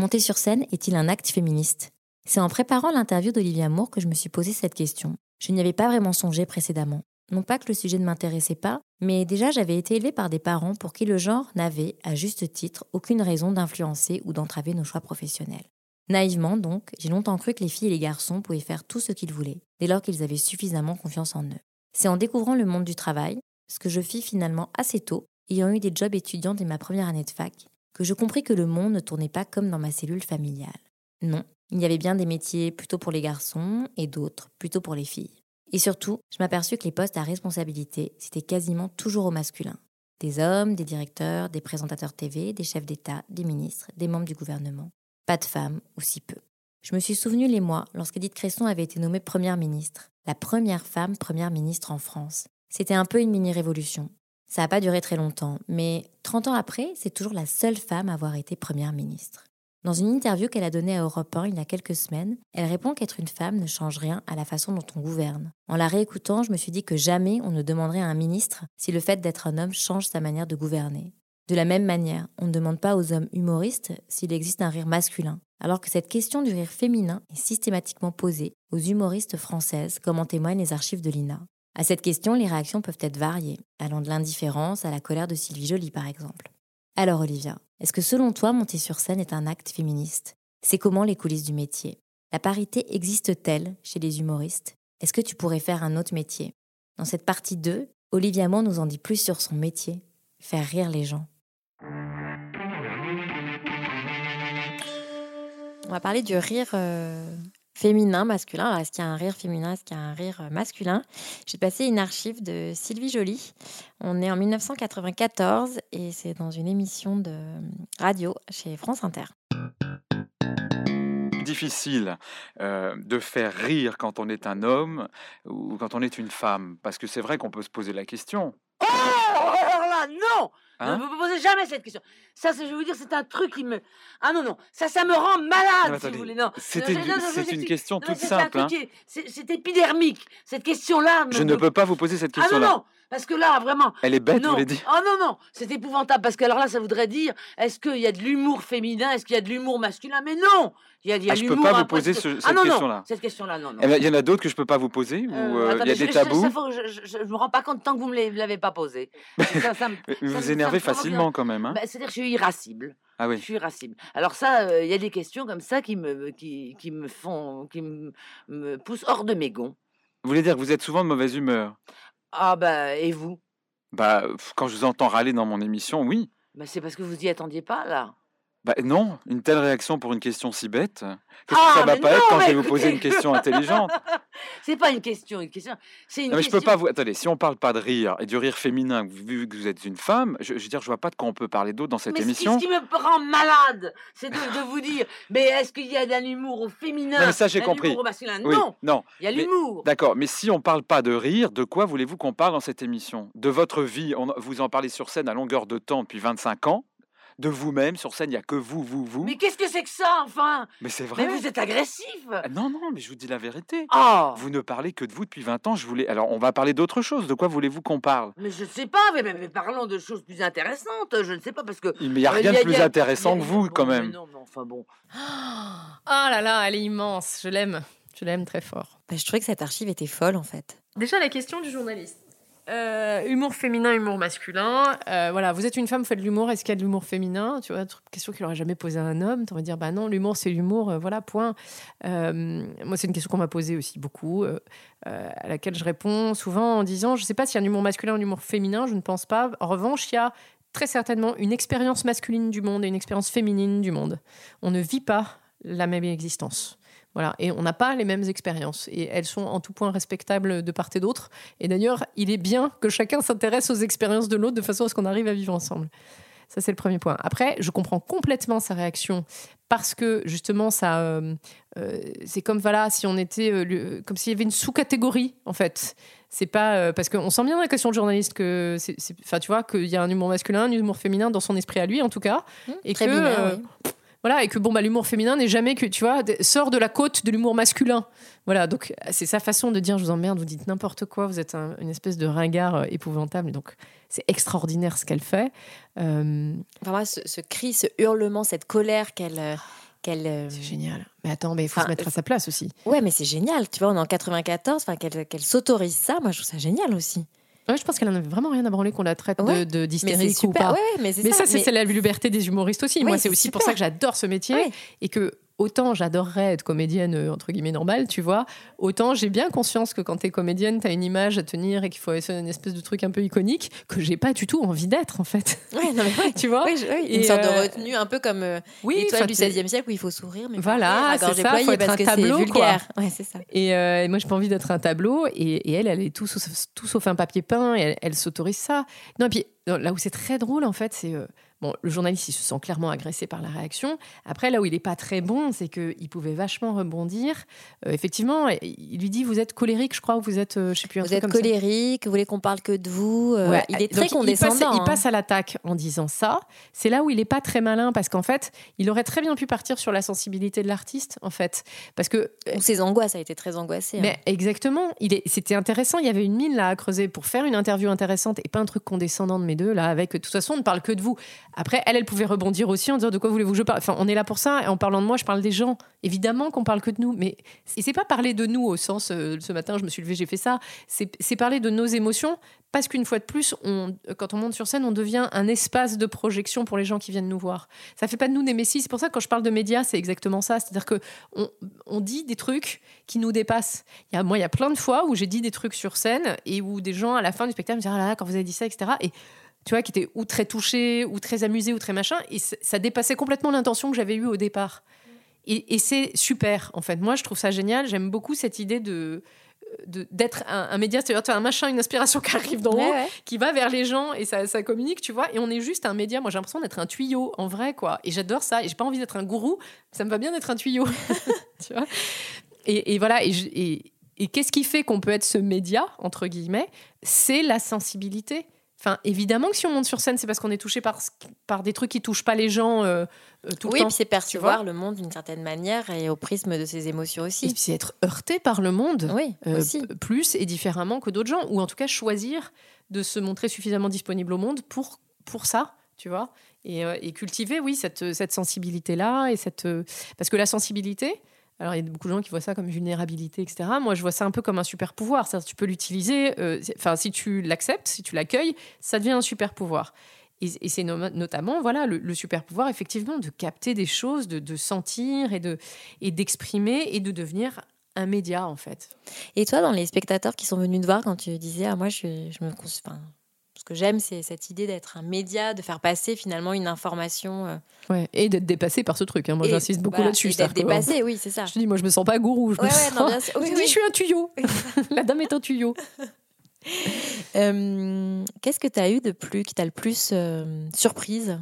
Monter sur scène est-il un acte féministe? C'est en préparant l'interview d'Olivia Moore que je me suis posé cette question. Je n'y avais pas vraiment songé précédemment. Non pas que le sujet ne m'intéressait pas, mais déjà j'avais été élevée par des parents pour qui le genre n'avait, à juste titre, aucune raison d'influencer ou d'entraver nos choix professionnels. Naïvement donc, j'ai longtemps cru que les filles et les garçons pouvaient faire tout ce qu'ils voulaient, dès lors qu'ils avaient suffisamment confiance en eux. C'est en découvrant le monde du travail, ce que je fis finalement assez tôt, ayant eu des jobs étudiants dès ma première année de fac, que je compris que le monde ne tournait pas comme dans ma cellule familiale. Non, il y avait bien des métiers plutôt pour les garçons et d'autres plutôt pour les filles. Et surtout, je m'aperçus que les postes à responsabilité, c'était quasiment toujours au masculin. Des hommes, des directeurs, des présentateurs TV, des chefs d'État, des ministres, des membres du gouvernement. Pas de femmes, ou si peu. Je me suis souvenu les mois lorsqu'Edith Cresson avait été nommée première ministre, la première femme première ministre en France. C'était un peu une mini-révolution. Ça n'a pas duré très longtemps, mais 30 ans après, c'est toujours la seule femme à avoir été première ministre. Dans une interview qu'elle a donnée à Europe 1 il y a quelques semaines, elle répond qu'être une femme ne change rien à la façon dont on gouverne. En la réécoutant, je me suis dit que jamais on ne demanderait à un ministre si le fait d'être un homme change sa manière de gouverner. De la même manière, on ne demande pas aux hommes humoristes s'il existe un rire masculin, alors que cette question du rire féminin est systématiquement posée aux humoristes françaises, comme en témoignent les archives de l'INA. À cette question, les réactions peuvent être variées, allant de l'indifférence à la colère de Sylvie Joly par exemple. Alors Olivia, est-ce que selon toi, monter sur scène est un acte féministe? C'est comment les coulisses du métier? La parité existe-t-elle chez les humoristes? Est-ce que tu pourrais faire un autre métier? Dans cette partie 2, Olivia Mann nous en dit plus sur son métier, faire rire les gens. On va parler du rire euh, féminin, masculin. Alors, est-ce qu'il y a un rire féminin Est-ce qu'il y a un rire euh, masculin? J'ai passé une archive de Sylvie Joly. On est en 1994 et c'est dans une émission de euh, radio chez France Inter. difficile euh, de faire rire quand on est un homme ou quand on est une femme Parce que c'est vrai qu'on peut se poser la question. Non Hein Ne me posez jamais cette question. Ça, c'est- je vais vous dire, c'est un truc qui me... Ah non, non, ça, ça me rend malade, si vous voulez. Non, C'était c'est une question Non, toute simple, hein. C'est épidermique. Cette question-là... me- Je ne peux pas vous poser cette Ah non, question-là. non, parce que là, vraiment... Elle est bête, vous non. voulez dire Oh non, non, c'est épouvantable, parce que alors là, ça voudrait dire, est-ce qu'il y a de l'humour féminin, est-ce qu'il y a de l'humour masculin? Mais non Il y a, il y a Ah, je peux l'humour pas vous poser ce- Ah cette question-là. cette question-là, non, non. Eh ben, Il y en a d'autres que je peux pas vous poser ou Euh, euh, il y a je- des je- tabous? ça, je, je, je me rends pas compte tant que vous me l'avez- l'avez pas posé. Ça, me- Vous vous énervez facilement quand même. Hein Bah, C'est-à-dire que je suis irascible. ah Je oui. suis irascible. Alors ça, euh, il y a des questions comme ça qui me, qui, qui me font, qui me, me poussent hors de mes gonds. Vous voulez dire que vous êtes souvent de mauvaise humeur? Ah bah, et vous? Bah, quand je vous entends râler dans mon émission, oui. bah, C'est parce que vous y attendiez pas, là. Bah non, une telle réaction pour une question si bête. Qu'est-ce Ah, que ça va pas être quand je vais vous poser une question intelligente? C'est pas une question, une question. C'est une Non mais je question. peux pas vous. Attendez, si on parle pas de rire et du rire féminin, vu que vous êtes une femme, je, je veux dire, je vois pas de quoi on peut parler d'autre dans cette mais ce qui- émission. ce qui, me rend malade, c'est de, de vous dire, mais est-ce qu'il y a d'un humour au féminin? Non, mais ça, j'ai compris. humour au masculin? Oui, Non, non. il y a l'humour. D'accord, mais si on parle pas de rire, de quoi voulez-vous qu'on parle dans cette émission? De votre vie, on- vous en parlez sur scène à longueur de temps depuis 25 ans. De vous-même, sur scène, il n'y a que vous, vous, vous. Mais qu'est-ce que c'est que ça, enfin? Mais c'est vrai. Mais vous êtes agressif. Ah, Non, non, mais je vous dis la vérité. Oh Vous ne parlez que de vous depuis 20 ans. Je voulais. Alors, on va parler d'autre chose. De quoi voulez-vous qu'on parle? Mais je ne sais pas, mais, mais- mais parlons de choses plus intéressantes. Je ne sais pas parce que. Il n'y a Euh, rien y de plus il y a- intéressant que vous, bon, quand mais même. Non, mais enfin bon. Ah là là, elle est immense. Je l'aime. Je l'aime très fort. Bah, je trouvais que cette archive était folle en fait. Déjà, la question du journaliste. Euh, humour féminin, humour masculin. Euh, voilà, vous êtes une femme, vous faites de l'humour. Est-ce qu'il y a de l'humour féminin? Tu vois, question qu'il n'aurait jamais posée à un homme. Tu vas dire, bah non, l'humour, c'est l'humour. euh, voilà, point. Moi, c'est une question qu'on m'a posée aussi beaucoup, à laquelle je réponds souvent en disant, je ne sais pas s'il y a un humour masculin ou un humour féminin. Je ne pense pas. En revanche, il y a très certainement une expérience masculine du monde et une expérience féminine du monde. On ne vit pas la même existence. Voilà, et on n'a pas les mêmes expériences et elles sont en tout point respectables de part et d'autre. Et d'ailleurs, il est bien que chacun s'intéresse aux expériences de l'autre de façon à ce qu'on arrive à vivre ensemble. Ça, c'est le premier point. Après, je comprends complètement sa réaction parce que justement, ça, euh, euh, c'est comme voilà, si on était, euh, comme s'il y avait une sous-catégorie en fait. C'est pas parce qu'on sent bien dans la question de journaliste que, enfin, tu vois, qu'il y a un humour masculin, un humour féminin dans son esprit à lui en tout cas, et très que binaire, oui. Voilà, et que bon, bah, l'humour féminin n'est jamais que, tu vois, sort de la côte de l'humour masculin. Voilà, donc c'est sa façon de dire je vous emmerde, vous dites n'importe quoi, vous êtes un- une espèce de ringard euh, épouvantable. Donc c'est extraordinaire ce qu'elle fait. Euh, Enfin, moi, ce, ce cri, ce hurlement, cette colère qu'elle. euh, euh, c'est génial. Mais attends, mais il faut Enfin, se mettre à sa place aussi. Ouais, mais c'est génial. Tu vois, on est en 94, enfin, qu'elle qu'elle s'autorise ça. Moi, je trouve ça génial aussi. Ouais, je pense qu'elle en avait vraiment rien à branler qu'on la traite Ouais, de, d'hystérique ou pas. Ouais, mais ça, ça. c'est la liberté des humoristes aussi. Moi, c'est aussi pour ça que j'adore ce métier et que autant j'adorerais être comédienne euh, entre guillemets normale, tu vois, autant j'ai bien conscience que quand t'es comédienne, t'as une image à tenir et qu'il faut essayer une espèce de truc un peu iconique que j'ai pas du tout envie d'être en fait. Ouais, non, mais ouais. tu vois Ouais, je- ouais, une sorte euh, de retenue, un peu comme euh, Oui, l'étoile du t'es- 16e siècle où il faut sourire, mais Voilà, c'est ça, faut être parce un que tableau, quoi. Ouais, c'est ça. Et, euh, et moi, j'ai pas envie d'être un tableau. Et, et elle, elle est tout sauf, tout sauf un papier peint. Et elle, elle s'autorise ça. Non, et puis non, là où c'est très drôle, en fait, c'est. Bon, le journaliste, il se sent clairement agressé par la réaction. Après, là où il est pas très bon, c'est qu'il pouvait vachement rebondir. Euh, effectivement, il lui dit Vous êtes colérique, je crois, ou vous êtes. euh, je sais plus, un Vous êtes comme ça. colérique, vous voulez qu'on parle que de vous. euh, Ouais, il est très condescendant. Il passe, il hein. passe à l'attaque en disant ça. C'est là où il est pas très malin parce qu'en fait, il aurait très bien pu partir sur la sensibilité de l'artiste, en fait. Parce que Ou ses angoisses, a été très angoissé. hein. mais exactement, il est, c'était intéressant. Il y avait une mine là à creuser pour faire une interview intéressante et pas un truc condescendant de mes deux là. Avec de toute façon, on ne parle que de vous. Après, elle, elle pouvait rebondir aussi en disant de quoi voulez-vous que je parle? Enfin, on est là pour ça. Et en parlant de moi, je parle des gens. Évidemment qu'on parle que de nous, mais c'est pas parler de nous au sens euh, ce matin, je me suis levée, j'ai fait ça. C'est, parler de nos émotions parce qu'une fois de plus, quand on monte sur scène, on devient un espace de projection pour les gens qui viennent nous voir. Ça fait pas de nous des messies. C'est pour ça que quand je parle de médias, c'est exactement ça. C'est-à-dire que on, dit des trucs qui nous dépassent. Moi, il y a plein de fois où j'ai dit des trucs sur scène et où des gens à la fin du spectacle me disaient ah là là, quand vous avez dit ça, etc. Et tu vois, qui étaient ou très touchés, ou très amusés, ou très machin. Et ça dépassait complètement l'intention que j'avais eue au départ. Et, et c'est super, en fait. Moi, je trouve ça génial. J'aime beaucoup cette idée de de- d'être un, un média, c'est-à-dire un machin, une inspiration qui arrive d'en haut, Ouais, ouais. qui va vers les gens et ça, ça communique, tu vois. Et on est juste un média. Moi, j'ai l'impression d'être un tuyau, en vrai, quoi. Et j'adore ça. Et j'ai pas envie d'être un gourou. Ça me va bien d'être un tuyau, tu vois. Et, et voilà. Et, je- et- et qu'est-ce qui fait qu'on peut être ce média, entre guillemets? C'est la sensibilité. Enfin, évidemment que si on monte sur scène, c'est parce qu'on est touché par, par des trucs qui touchent pas les gens euh, euh, tout oui, le temps. puis c'est percevoir le monde d'une certaine manière et au prisme de ses émotions Et aussi. puis c'est être heurté par le monde. Oui, euh, aussi. plus et différemment que d'autres gens, ou en tout cas choisir de se montrer suffisamment disponible au monde pour, pour ça, tu vois, et, et cultiver, oui, cette, cette sensibilité-là, et cette... parce que la sensibilité, alors il y a beaucoup de gens qui voient ça comme vulnérabilité, etc. Moi, je vois ça un peu comme un super pouvoir, c'est-à-dire tu peux l'utiliser, euh, enfin, si tu l'acceptes, si tu l'accueilles, ça devient un super pouvoir. Et, c'est no- notamment voilà le, super pouvoir effectivement de capter des choses, de, sentir et de et d'exprimer et de devenir un média en fait. Et toi, dans les spectateurs qui sont venus te voir quand tu disais, ah, moi, je, je me. Enfin, que j'aime, c'est cette idée d'être un média, de faire passer finalement une information. euh, Ouais, et d'être dépassé par ce truc. hein. Moi, j'insiste beaucoup voilà, là-dessus. D'être dépassé, oui, c'est ça. Je te dis, moi, je me sens pas gourou. Je Ouais, me ouais, sens... non, bien sûr. Oui, je oui. dis, je suis un tuyau. La dame est un tuyau. Euh, Qu'est-ce que tu as eu de plus, qui t'a le plus euh, surprise?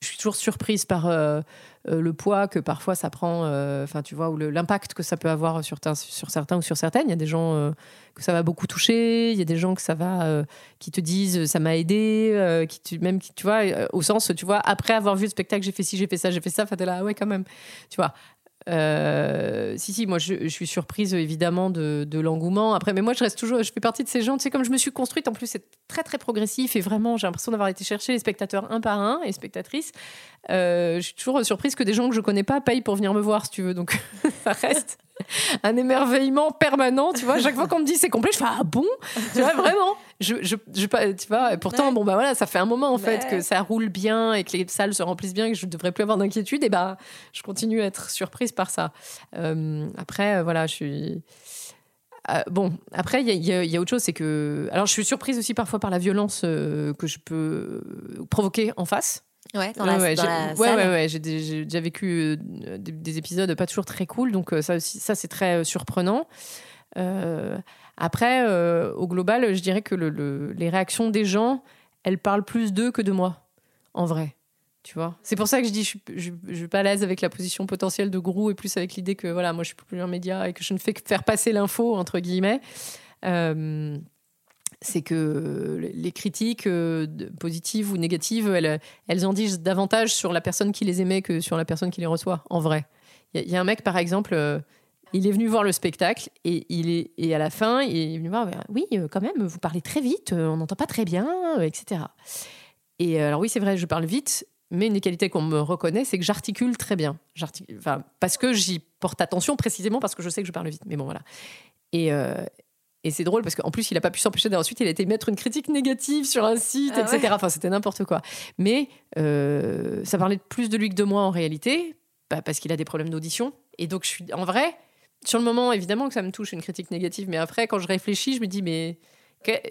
Je suis toujours surprise par euh, euh, le poids que parfois ça prend, euh, enfin, tu vois, ou l'impact que ça peut avoir sur, ta- sur certains ou sur certaines. Il y a des gens euh, que ça va beaucoup toucher, il y a des gens que ça va, qui te disent ça m'a aidé, qui tu, même, qui, tu vois, au sens, tu vois, après avoir vu le spectacle, j'ai fait ci, j'ai fait ça, j'ai fait ça, enfin, t'es là, ah ouais, quand même, tu vois. Euh, si, si, moi je, suis surprise évidemment de, de l'engouement. Après, mais moi je reste toujours, je fais partie de ces gens, tu sais, comme je me suis construite, en plus c'est très très progressif et vraiment j'ai l'impression d'avoir été chercher les spectateurs un par un et spectatrices. Euh, je suis toujours surprise que des gens que je connais pas payent pour venir me voir, si tu veux. Donc ça reste. un émerveillement permanent, tu vois. Chaque fois qu'on me dit c'est complet, je fais ah bon, tu vois vraiment. Je, je, je tu vois. Et pourtant, Ouais. bon bah voilà, ça fait un moment en fait Ouais. que ça roule bien et que les salles se remplissent bien, et que je devrais plus avoir d'inquiétude. Et bah, je continue à être surprise par ça. Euh, après, euh, voilà, je suis. Euh, bon, après, il y, y a- il y a autre chose, c'est que. Alors, je suis surprise aussi parfois par la violence euh, que je peux provoquer en face. Ouais, dans Ouais, la, ouais, dans la salle. ouais, ouais, j'ai dé- j'ai déjà vécu euh, des, des épisodes pas toujours très cool, donc euh, ça aussi, ça c'est très euh, surprenant. Euh, après, euh, au global, je dirais que le- le- les réactions des gens, elles parlent plus d'eux que de moi, en vrai. Tu vois C'est pour ça que je dis, je suis, je, je suis pas à l'aise avec la position potentielle de gourou et plus avec l'idée que voilà, moi je suis plus un média et que je ne fais que faire passer l'info entre guillemets. Euh, c'est que les critiques euh, positives ou négatives, elles, elles en disent davantage sur la personne qui les émet que sur la personne qui les reçoit, en vrai. Il y, a- un mec, par exemple, euh, il est venu voir le spectacle et, il est, et à la fin, il est venu voir, oui, euh, quand même, vous parlez très vite, euh, on n'entend pas très bien, euh, etc. Et euh, alors oui, c'est vrai, je parle vite, mais une des qualités qu'on me reconnaît, c'est que j'articule très bien. Parce que j'y porte attention précisément parce que je sais que je parle vite. Mais bon, voilà. Et, euh, et c'est drôle parce qu'en plus, il n'a pas pu s'empêcher d'ensuite, il a été mettre une critique négative sur un site, Ah etc. Enfin, c'était n'importe quoi. Mais euh, ça parlait plus de lui que de moi en réalité, bah, parce qu'il a des problèmes d'audition. Et donc, je suis en vrai, sur le moment, évidemment que ça me touche une critique négative, mais après, quand je réfléchis, je me dis, mais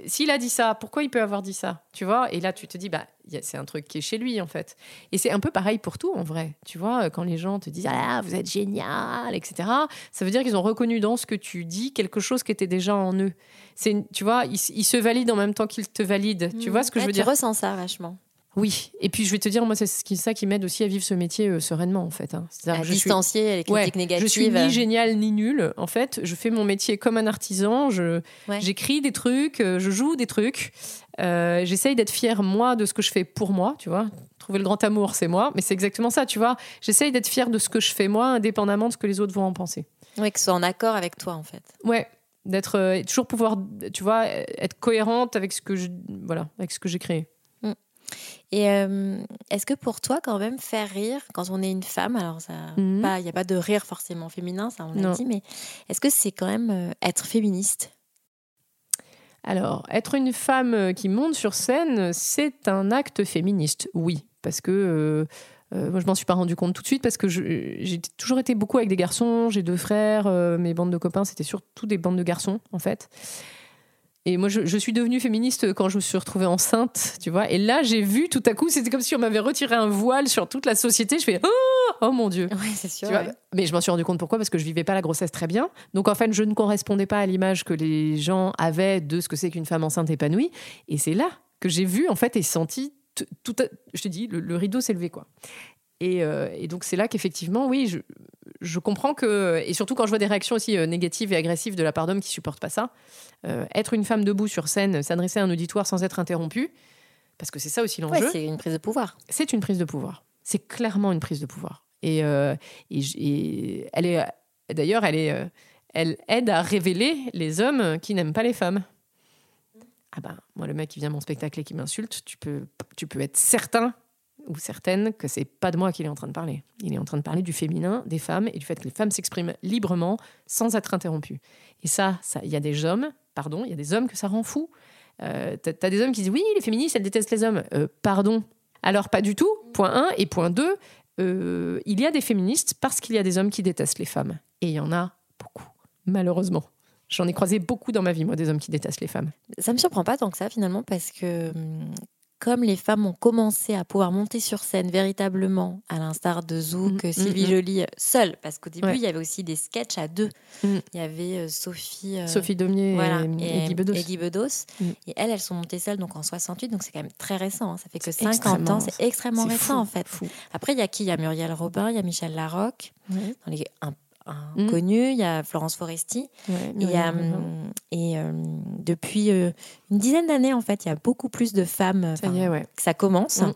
s'il a dit ça, pourquoi il peut avoir dit ça Tu vois? Et là, tu te dis, bah, c'est un truc qui est chez lui, en fait. Et c'est un peu pareil pour tout, en vrai. Tu vois, quand les gens te disent, ah, vous êtes génial, etc., ça veut dire qu'ils ont reconnu dans ce que tu dis quelque chose qui était déjà en eux. C'est, tu vois, ils, ils se valident en même temps qu'ils te valident. Tu vois ce que Ouais, je veux tu dire? ressens ça vachement. Oui. Et puis, je vais te dire, moi, c'est ça qui m'aide aussi à vivre ce métier euh, sereinement, en fait. hein. À suis- distancier les Ouais, critiques négatives. je suis ni géniale ni nulle. En fait, je fais mon métier comme un artisan. Je, Ouais. J'écris des trucs, euh, je joue des trucs. Euh, J'essaye d'être fière, moi, de ce que je fais pour moi, tu vois. Trouver le grand amour, c'est moi. Mais c'est exactement ça, tu vois. J'essaye d'être fière de ce que je fais, moi, indépendamment de ce que les autres vont en penser. Oui, que ce soit en accord avec toi, en fait. Ouais. D'être euh, toujours pouvoir, tu vois, être cohérente avec ce que je, voilà, avec ce que j'ai créé. Et euh, est-ce que pour toi, quand même, faire rire, quand on est une femme, alors Mhm. il n'y a pas de rire forcément féminin, ça on l'a dit, mais est-ce que c'est quand même euh, être féministe? Alors, être une femme euh, qui monte sur scène, c'est un acte féministe, oui. Parce que euh, euh, moi, je m'en suis pas rendu compte tout de suite, parce que j'ai toujours été beaucoup avec des garçons. J'ai deux frères, euh, mes bandes de copains, c'était surtout des bandes de garçons, en fait. Et moi, je, je suis devenue féministe quand je me suis retrouvée enceinte, tu vois. Et là, j'ai vu tout à coup, c'était comme si on m'avait retiré un voile sur toute la société. Je fais oh, oh mon Dieu. Oui, c'est sûr. Tu vois, mais je m'en suis rendu compte pourquoi Parce que je vivais pas la grossesse très bien. Donc en fait, je ne correspondais pas à l'image que les gens avaient de ce que c'est qu'une femme enceinte épanouie. Et c'est là que j'ai vu en fait et senti tout. à- je te dis, le, le rideau s'est levé quoi. Et, euh, et donc c'est là qu'effectivement, oui, je, je comprends que et surtout quand je vois des réactions aussi euh, négatives et agressives de la part d'hommes qui supportent pas ça, euh, être une femme debout sur scène, s'adresser à un auditoire sans être interrompue, parce que c'est ça aussi Ouais, l'enjeu c'est une prise de pouvoir. c'est une prise de pouvoir. C'est clairement une prise de pouvoir. Et, euh, et, j- et elle est d'ailleurs, elle est, elle aide à révéler les hommes qui n'aiment pas les femmes. Ah ben, moi, le mec qui vient à mon spectacle et qui m'insulte, tu peux, tu peux être certain ou certaine que c'est pas de moi qu'il est en train de parler. Il est en train de parler du féminin, des femmes et du fait que les femmes s'expriment librement sans être interrompues. Et ça, ça, il y a des hommes, pardon, il y a des hommes que ça rend fou. Euh, T'as t'as des hommes qui disent oui, les féministes, elles détestent les hommes. Euh, pardon. Alors pas du tout. Point 1 et point 2, euh, il y a des féministes parce qu'il y a des hommes qui détestent les femmes. Et il y en a beaucoup, malheureusement. J'en ai croisé beaucoup dans ma vie, moi, des hommes qui détestent les femmes. Ça me surprend pas tant que ça finalement parce que hum, comme les femmes ont commencé à pouvoir monter sur scène véritablement, à l'instar de Zouk, Mm, Sylvie mm, mm. Joly, seule, parce qu'au début Ouais. il y avait aussi des sketchs à deux. Mm. Il y avait euh, Sophie, euh, Sophie voilà, et, et Guy Bedos. et Guy Bedos. Mm. Et elles, elles sont montées seules donc en 68, donc c'est quand même très récent. hein. Ça fait que C'est 50 ans, c'est extrêmement récent fou, en fait. fou. Après, il y a qui? Il y a Muriel Robin, il y a Michel Larocque, dans les un, Mm. inconnus, il y a Florence Foresti. ouais, Et, a, euh, depuis euh, une dizaine d'années, en fait, il y a beaucoup plus de femmes. Ça y est, que ça commence. Mm.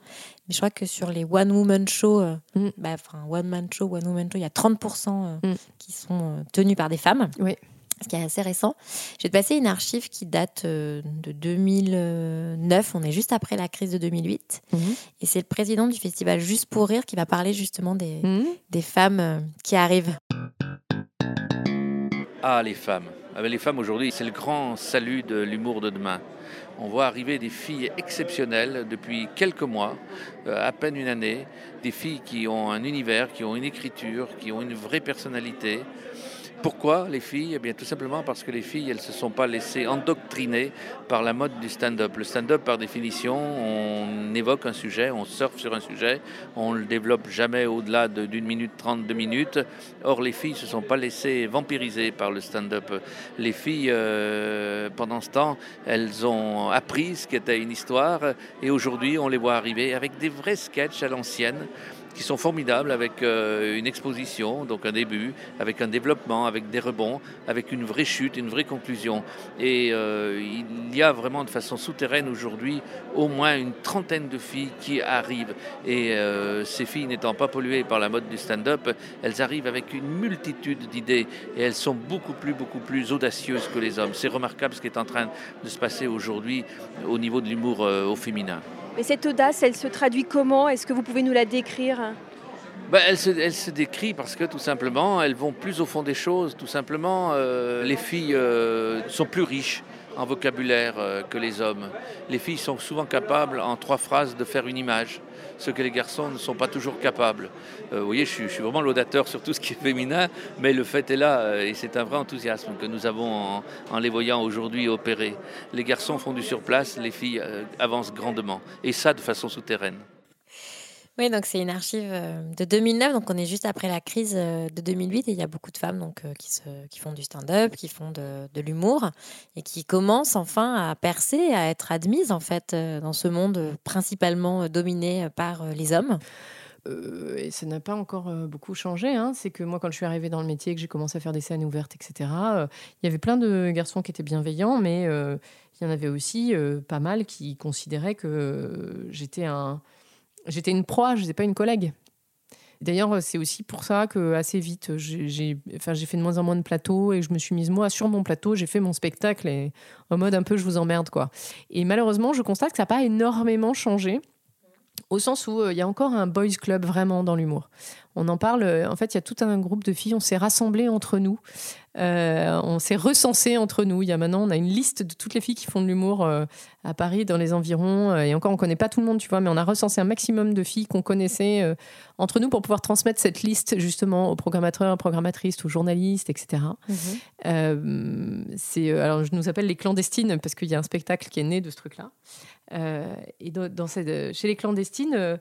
Mais je crois que sur les One Woman Show, euh, Mm. bah, enfin, One Man Show, One Woman Show, il y a 30% euh, qui sont tenus par des femmes. Oui. Ce qui est assez récent. Te passer une archive qui date de 2009. On est juste après la crise de 2008. Mhm. Et c'est le président du festival Juste pour Rire qui va parler justement des, des femmes qui arrivent. Ah, les femmes. Ah, ben, les femmes aujourd'hui, c'est le grand salut de l'humour de demain. On voit arriver des filles exceptionnelles depuis quelques mois, euh, à peine une année, des filles qui ont un univers, qui ont une écriture, qui ont une vraie personnalité. Pourquoi les filles? Eh bien tout simplement parce que les filles, elles ne se sont pas laissées endoctriner par la mode du stand-up. Le stand-up, par définition, on évoque un sujet, on surfe sur un sujet, on ne le développe jamais au-delà d'une minute trente, deux minutes. Or, les filles ne se sont pas laissées vampiriser par le stand-up. Les filles, euh, pendant ce temps, elles ont appris ce qu'était une histoire et aujourd'hui, on les voit arriver avec des vrais sketchs à l'ancienne qui sont formidables avec euh, une exposition, donc un début, avec un développement, avec des rebonds, avec une vraie chute, une vraie conclusion. Et euh, il y a vraiment de façon souterraine aujourd'hui au moins une trentaine de filles qui arrivent. Et euh, ces filles n'étant pas polluées par la mode du stand-up, elles arrivent avec une multitude d'idées et elles sont beaucoup plus, beaucoup plus audacieuses que les hommes. C'est remarquable ce qui est en train de se passer aujourd'hui au niveau de l'humour au féminin. Mais cette audace, elle se traduit comment? Est-ce que vous pouvez nous la décrire? Ben, elle, se, décrit parce que tout simplement, elles vont plus au fond des choses. Tout simplement, euh, les filles euh, sont plus riches en vocabulaire euh, que les hommes. Les filles sont souvent capables, en trois phrases, de faire une image, ce que les garçons ne sont pas toujours capables. vous voyez, je suis, vraiment laudateur sur tout ce qui est féminin, mais le fait est là, et c'est un vrai enthousiasme que nous avons en, en les voyant aujourd'hui opérer. Les garçons font du surplace, les filles avancent grandement, et ça de façon souterraine. Oui, donc c'est une archive euh, de 2009, donc on est juste après la crise euh, de 2008 et il y a beaucoup de femmes donc, euh, qui, se, qui font du stand-up, qui font de, de l'humour et qui commencent enfin à percer, à être admises en fait dans ce monde principalement dominé par les hommes. et ça n'a pas encore beaucoup changé. Hein. C'est que moi, quand je suis arrivée dans le métier, que j'ai commencé à faire des scènes ouvertes, etc., il y avait plein de garçons qui étaient bienveillants, mais il y en avait aussi pas mal qui considéraient que j'étais un J'étais une proie, je n'étais pas une collègue. D'ailleurs, c'est aussi pour ça que assez vite, j'ai fait de moins en moins de plateaux et je me suis mise moi sur mon plateau, j'ai fait mon spectacle et en mode un peu je vous emmerde quoi. Et malheureusement, je constate que ça n'a pas énormément changé au sens où euh, il y a encore un boys club vraiment dans l'humour. On en parle, euh, en fait, il y a tout un groupe de filles, on s'est rassemblés entre nous, euh, on s'est recensés entre nous. Il y a maintenant, on a une liste de toutes les filles qui font de l'humour à Paris, dans les environs, et encore, on connaît pas tout le monde, tu vois, mais on a recensé un maximum de filles qu'on connaissait entre nous pour pouvoir transmettre cette liste justement aux programmateurs, programmatrices, aux journalistes, etc. Mhm. c'est, alors, je nous appelle les clandestines parce qu'il y a un spectacle qui est né de ce truc-là. Euh, et dans, cette, chez les clandestines, euh,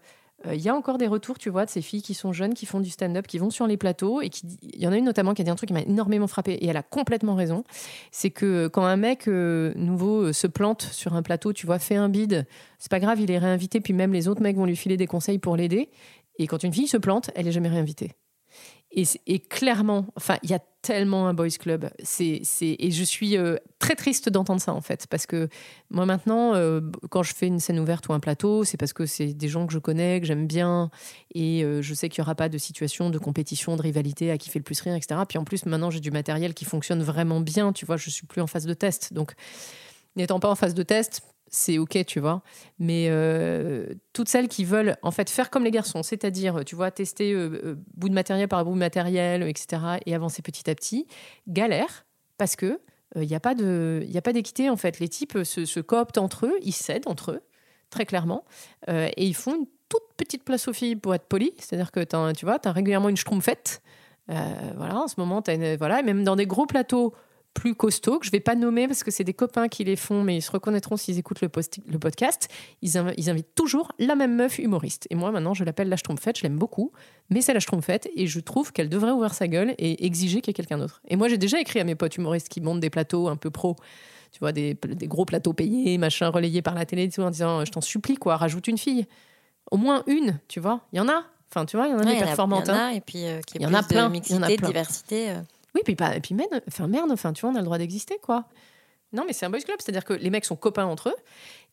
il y a encore des retours, tu vois, de ces filles qui sont jeunes, qui font du stand-up, qui vont sur les plateaux. Et qui, il y en a une notamment qui a dit un truc qui m'a énormément frappé, et elle a complètement raison. C'est que quand un mec euh, nouveau se plante sur un plateau, tu vois, fait un bide, c'est pas grave, il est réinvité, puis même les autres mecs vont lui filer des conseils pour l'aider. Et quand une fille se plante, elle est jamais réinvitée. Et, clairement, enfin, il y a tellement un boys club. C'est, et je suis euh, très triste d'entendre ça en fait, parce que moi maintenant, euh, quand je fais une scène ouverte ou un plateau, c'est parce que c'est des gens que je connais, que j'aime bien, et euh, je sais qu'il n'y aura pas de situation de compétition, de rivalité à qui fait le plus rire, etc. Puis en plus, maintenant, j'ai du matériel qui fonctionne vraiment bien. Tu vois, je suis plus en phase de test, donc n'étant pas en phase de test, c'est ok, tu vois. Mais euh, toutes celles qui veulent en fait faire comme les garçons, c'est-à-dire, tu vois, tester euh, euh, bout de matériel par bout de matériel, etc., et avancer petit à petit, galère parce que il n'y a pas d'équité en fait. Les types se, cooptent entre eux, ils cèdent entre eux, très clairement, et ils font une toute petite place aux filles pour être poli, c'est-à-dire que tu vois, as régulièrement une schtroumpfette. voilà, en ce moment, as voilà, même dans des gros plateaux plus costauds, que je vais pas nommer parce que c'est des copains qui les font, mais ils se reconnaîtront s'ils écoutent le, le podcast. Ils, ils, invitent toujours la même meuf humoriste. Et moi, maintenant, je l'appelle la Schtroumpfette, je l'aime beaucoup, mais c'est la Schtroumpfette et je trouve qu'elle devrait ouvrir sa gueule et exiger qu'il y ait quelqu'un d'autre. Et moi, j'ai déjà écrit à mes potes humoristes qui montent des plateaux un peu pro, tu vois, des, des gros plateaux payés, machin, relayés par la télé, tout, en disant Je t'en supplie, quoi, rajoute une fille. Au moins une, tu vois. Il y en a. Enfin, tu vois, il y en a des performantes. Il y en a, hein. et puis euh, qui y en a plein, de mixité, de diversité. Euh. Oui, puis, et puis merde, enfin, merde, enfin, tu vois, on a le droit d'exister, quoi. Non, mais c'est un boys club, c'est-à-dire que les mecs sont copains entre eux,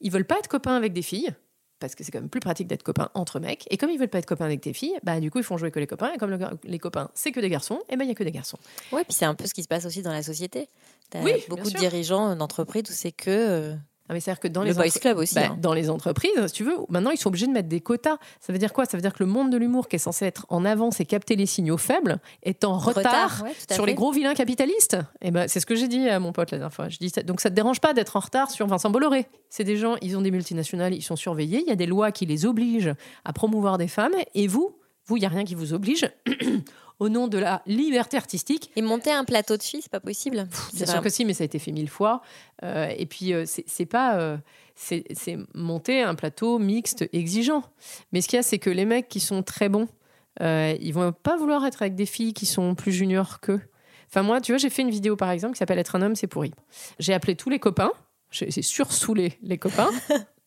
ils veulent pas être copains avec des filles, parce que c'est quand même plus pratique d'être copain entre mecs, et comme ils veulent pas être copains avec des filles, bah du coup ils font jouer que les copains, et comme les copains c'est que des garçons, et ben il y a que des garçons. Ouais, puis c'est un peu ce qui se passe aussi dans la société. As oui, beaucoup de dirigeants d'entreprise où c'est que euh, Non, mais c'est-à-dire que dans Le les boys entre- club aussi, bah, hein. dans les entreprises, si tu veux, maintenant ils sont obligés de mettre des quotas. Ça veut dire quoi? Ça veut dire que le monde de l'humour, qui est censé être en avance et capter les signaux faibles, est en retard, ouais, sur les gros vilains capitalistes. Et ben, c'est ce que j'ai dit à mon pote la dernière fois. Je dis ça- donc ça te dérange pas d'être en retard sur Vincent Bolloré C'est des gens, ils ont des multinationales, ils sont surveillés. Il y a des lois qui les obligent à promouvoir des femmes. Et vous, vous, il y a rien qui vous oblige. Au nom de la liberté artistique, Et monter un plateau de filles, c'est pas possible. Bien sûr que si, mais ça a été fait mille fois. Euh, et puis, euh, c'est pas. euh, c'est monter un plateau mixte exigeant. Mais ce qu'il y a, c'est que les mecs qui sont très bons, ils vont pas vouloir être avec des filles qui sont plus juniors qu'eux. Enfin, moi, tu vois, j'ai fait une vidéo, par exemple, qui s'appelle Être un homme, c'est pourri. J'ai appelé tous les copains. J'ai sursoulé les copains.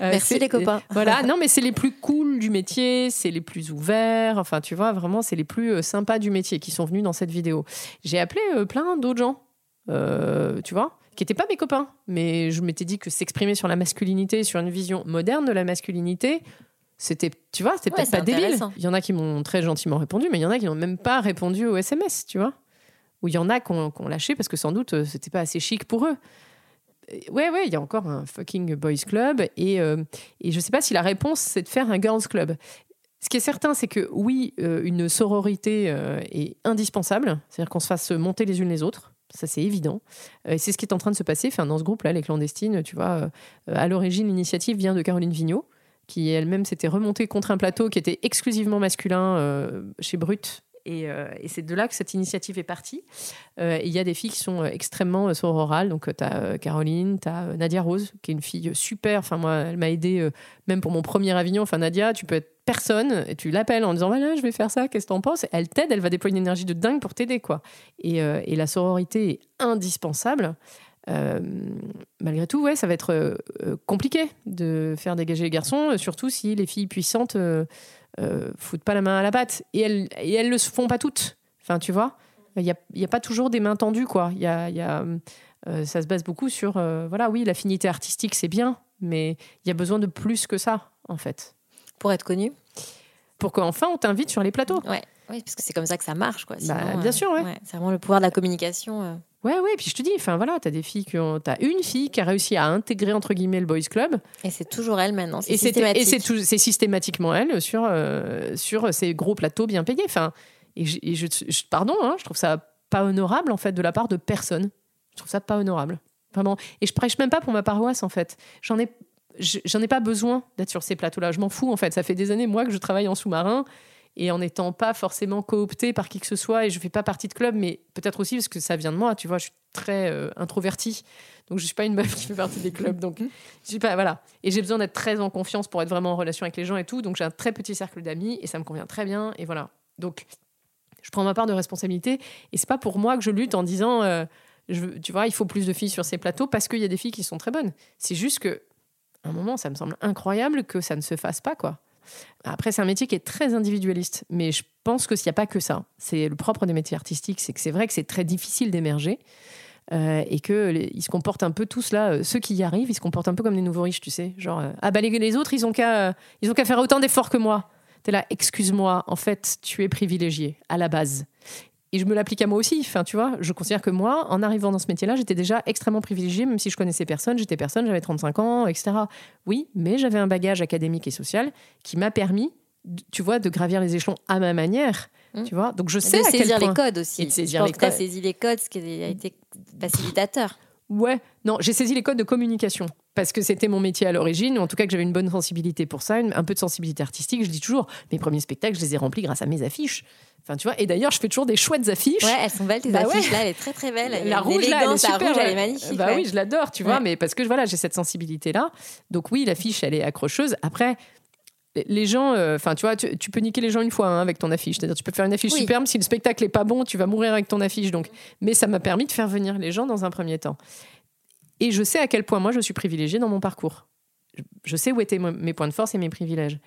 Euh, Merci les copains. Voilà, non, mais c'est les plus cool du métier, c'est les plus ouverts. Enfin, tu vois, vraiment, c'est les plus euh, sympas du métier qui sont venus dans cette vidéo. J'ai appelé euh, plein d'autres gens, euh, tu vois, qui n'étaient pas mes copains. Mais je m'étais dit que s'exprimer sur la masculinité, sur une vision moderne de la masculinité, c'était, tu vois, c'était Ouais, peut-être pas débile. Il y en a qui m'ont très gentiment répondu, mais il y en a qui n'ont même pas répondu au SMS, tu vois. Ou il y en a qui ont, qui ont lâché parce que sans doute c'était pas assez chic pour eux. Ouais, ouais, il y a encore un fucking boys club et, euh, et je sais pas si la réponse c'est de faire un girls club. Ce qui est certain, c'est que oui, euh, une sororité euh, est indispensable, c'est-à-dire qu'on se fasse monter les unes les autres. Ça, c'est évident. Et c'est ce qui est en train de se passer. Enfin, dans ce groupe-là, les clandestines, tu vois, à l'origine, l'initiative vient de Caroline Vigneault, qui elle-même s'était remontée contre un plateau qui était exclusivement masculin chez Brut. Et, euh, et c'est de là que cette initiative est partie. Euh, Il y a des filles qui sont euh, extrêmement sororales. Donc, tu as Caroline, tu as Nadia Rose, qui est une fille super. Enfin, moi, elle m'a aidée même pour mon premier Avignon. Enfin, Nadia, tu peux être personne et tu l'appelles en disant voilà, je vais faire ça, qu'est-ce que t'en penses? Elle t'aide, elle va déployer une énergie de dingue pour t'aider. quoi. Et, la sororité est indispensable. Malgré tout, ouais, ça va être compliqué de faire dégager les garçons, surtout si les filles puissantes euh, foutent pas la main à la pâte. Et elles, et elles le font pas toutes. Enfin, tu vois, il n'y a, il y a pas toujours des mains tendues, quoi. Il y a, y a, euh, ça se base beaucoup sur, euh, voilà, oui, l'affinité artistique, c'est bien, mais il y a besoin de plus que ça, en fait. Pour être connu Pour qu'enfin on t'invite sur les plateaux. Ouais, ouais, parce que c'est comme ça que ça marche, quoi. Bah, bien euh, sûr, ouais. C'est vraiment le pouvoir de la communication. Ouais, ouais, puis je te dis, enfin voilà, t'as des filles qui ont. T'as une fille qui a réussi à intégrer, entre guillemets, le boys club. Et c'est toujours elle maintenant. Et c'est systématiquement elle sur, euh, sur ces gros plateaux bien payés. Enfin, et je, et je- je- pardon, hein, je trouve ça pas honorable en fait de la part de personne. Je trouve ça pas honorable, vraiment. Et je prêche même pas pour ma paroisse en fait. J'en ai, je- j'en ai pas besoin d'être sur ces plateaux-là. Je m'en fous en fait. Ça fait des années moi que je travaille en sous-marin et en n'étant pas forcément cooptée par qui que ce soit et je fais pas partie de club, mais peut-être aussi parce que ça vient de moi. Tu vois, je suis très euh, introvertie, donc je suis pas une meuf qui fait partie des clubs. Donc je suis pas voilà. Et j'ai besoin d'être très en confiance pour être vraiment en relation avec les gens et tout. Donc j'ai un très petit cercle d'amis et ça me convient très bien. Et voilà. Donc je prends ma part de responsabilité et c'est pas pour moi que je lutte en disant euh, tu vois il faut plus de filles sur ces plateaux parce qu'il y a des filles qui sont très bonnes. C'est juste que à un moment ça me semble incroyable que ça ne se fasse pas quoi. Après, c'est un métier qui est très individualiste, mais je pense que s'il n'y a pas que ça, c'est le propre des métiers artistiques, c'est que c'est vrai que c'est très difficile d'émerger euh, et que les- se comportent un peu tous là, euh, ceux qui y arrivent, ils se comportent un peu comme des nouveaux riches, tu sais, genre euh, ah bah les, les autres ils ont qu'à euh, ils ont qu'à faire autant d'efforts que moi. T'es là, excuse-moi, en fait tu es privilégié à la base. Et je me l'applique à moi aussi. Enfin, tu vois, je considère que moi, en arrivant dans ce métier-là, j'étais déjà extrêmement privilégiée, même si je connaissais personne, j'étais personne, j'avais 35 ans, etc. Oui, mais j'avais un bagage académique et social qui m'a permis, tu vois, de gravir les échelons à ma manière. Mmh. Tu vois, donc je sais de à quel saisir point. les codes aussi. Et de saisir je pense les que t'as codes. saisi les codes, ce qui a été facilitateur. Ouais, non, j'ai saisi les codes de communication parce que c'était mon métier à l'origine, ou en tout cas que j'avais une bonne sensibilité pour ça, une- un peu de sensibilité artistique. Je dis toujours, mes premiers spectacles, je les ai remplis grâce à mes affiches. Enfin, tu vois, et d'ailleurs, je fais toujours des chouettes affiches. Ouais, elles sont belles tes Bah affiches ouais. là, elle est très très belle. La rouge, là, elle est élégance, la super. rouge, elle est magnifique. Bah ouais. oui, je l'adore, tu vois, mais parce que voilà, j'ai cette sensibilité-là. Donc oui, l'affiche, elle est accrocheuse. Après, les gens, euh, enfin, tu vois, tu, tu peux niquer les gens une fois hein, avec ton affiche. C'est-à-dire, tu peux faire une affiche Oui. superbe. Si le spectacle est pas bon, tu vas mourir avec ton affiche. Donc, mais ça m'a permis de faire venir les gens dans un premier temps. Et je sais à quel point moi je suis privilégiée dans mon parcours. Je- sais où étaient mes points de force et mes privilèges.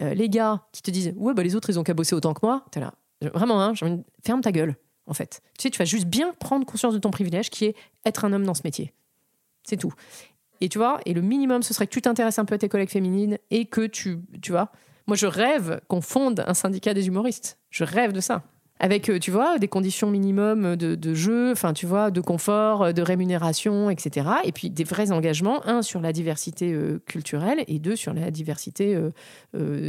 Euh, les gars qui te disent ouais bah les autres ils ont qu'à bosser autant que moi, t'es là. Vraiment, hein, envie de- ferme ta gueule en fait. Tu sais, tu vas juste bien prendre conscience de ton privilège qui est être un homme dans ce métier. C'est tout. Et tu vois, et le minimum, ce serait que tu t'intéresses un peu à tes collègues féminines et que tu, tu vois, moi je rêve qu'on fonde un syndicat des humoristes. Je rêve de ça. Avec, euh, tu vois, des conditions minimum de, jeu, enfin, tu vois, de confort, euh, de rémunération, etc. Et puis des vrais engagements, un sur la diversité euh, culturelle et deux sur la diversité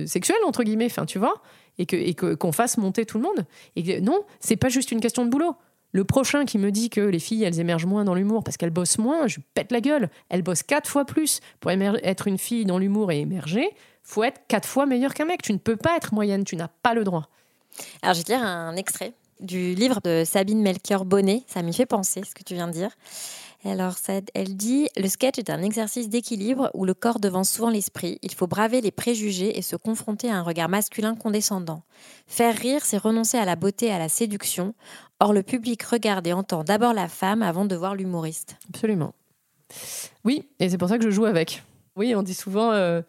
sexuelle, entre guillemets, enfin, tu vois, et que et que- qu'on fasse monter tout le monde. Et non, c'est pas juste une question de boulot. Le prochain qui me dit que les filles, elles émergent moins dans l'humour parce qu'elles bossent moins, je pète la gueule. Elles bossent quatre fois plus. Pour être une fille dans l'humour et émerger, faut être quatre fois meilleur qu'un mec. Tu ne peux pas être moyenne, tu n'as pas le droit. Alors, je vais te lire un extrait du livre de Sabine Melchior Bonnet. Ça m'y fait penser, ce que tu viens de dire. Alors, elle dit Le sketch est un exercice d'équilibre où le corps devance souvent l'esprit. Il faut braver les préjugés et se confronter à un regard masculin condescendant. Faire rire, c'est renoncer à la beauté à la séduction. Or, le public regarde et entend d'abord la femme avant de voir l'humoriste. Absolument. Oui, et c'est pour ça que je joue avec. Oui, on dit souvent euh,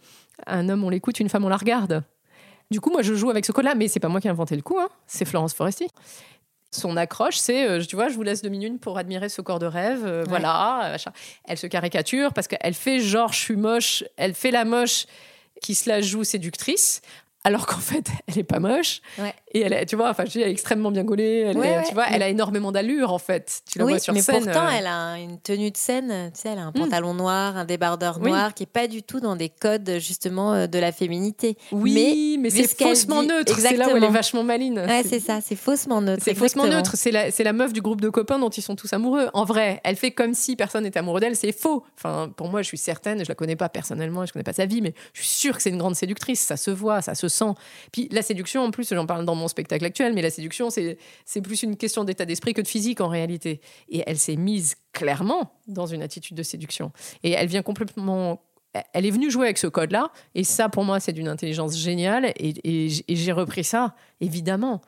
un homme, on l'écoute, une femme, on la regarde. Du coup, moi, je joue avec ce code-là, mais c'est pas moi qui ai inventé le coup, hein, c'est Florence Foresti. Son accroche, c'est, euh, tu vois, je vous laisse deux minutes pour admirer ce corps de rêve, euh, voilà. euh, machin. Elle se caricature parce qu'elle fait genre, je suis moche, elle fait la moche qui se la joue séductrice, alors qu'en fait, elle est pas moche. Ouais. Et elle, est- tu vois, enfin, je dis, elle est extrêmement bien gaulée, elle, Ouais, est- ouais. tu vois, elle a énormément d'allure, en fait. Tu la oui, vois sur mais scène. pourtant, euh, elle a une tenue de scène, tu sais, elle a un pantalon noir, un débardeur Oui. noir, qui est pas du tout dans des codes justement euh, de la féminité. Oui, mais, c'est ce faussement dit- neutre. C'est là où elle est vachement maline. Ouais, c'est ça, c'est faussement neutre. C'est faussement neutre. C'est la, la meuf du groupe de copains dont ils sont tous amoureux. En vrai, elle fait comme si personne n'était amoureux d'elle. C'est faux. Enfin, pour moi, je suis certaine, je la connais pas personnellement, je connais pas sa vie, mais je suis sûre que c'est une grande séductrice. Ça se voit, ça se sent. Puis la séduction, en plus, j'en parle dans mon spectacle actuel, mais la séduction, c'est, plus une question d'état d'esprit que de physique en réalité. Et elle s'est mise clairement dans une attitude de séduction. Et elle vient complètement elle est venue jouer avec ce code-là, et ça, pour moi, c'est d'une intelligence géniale, et, et j- et j'ai repris ça, évidemment,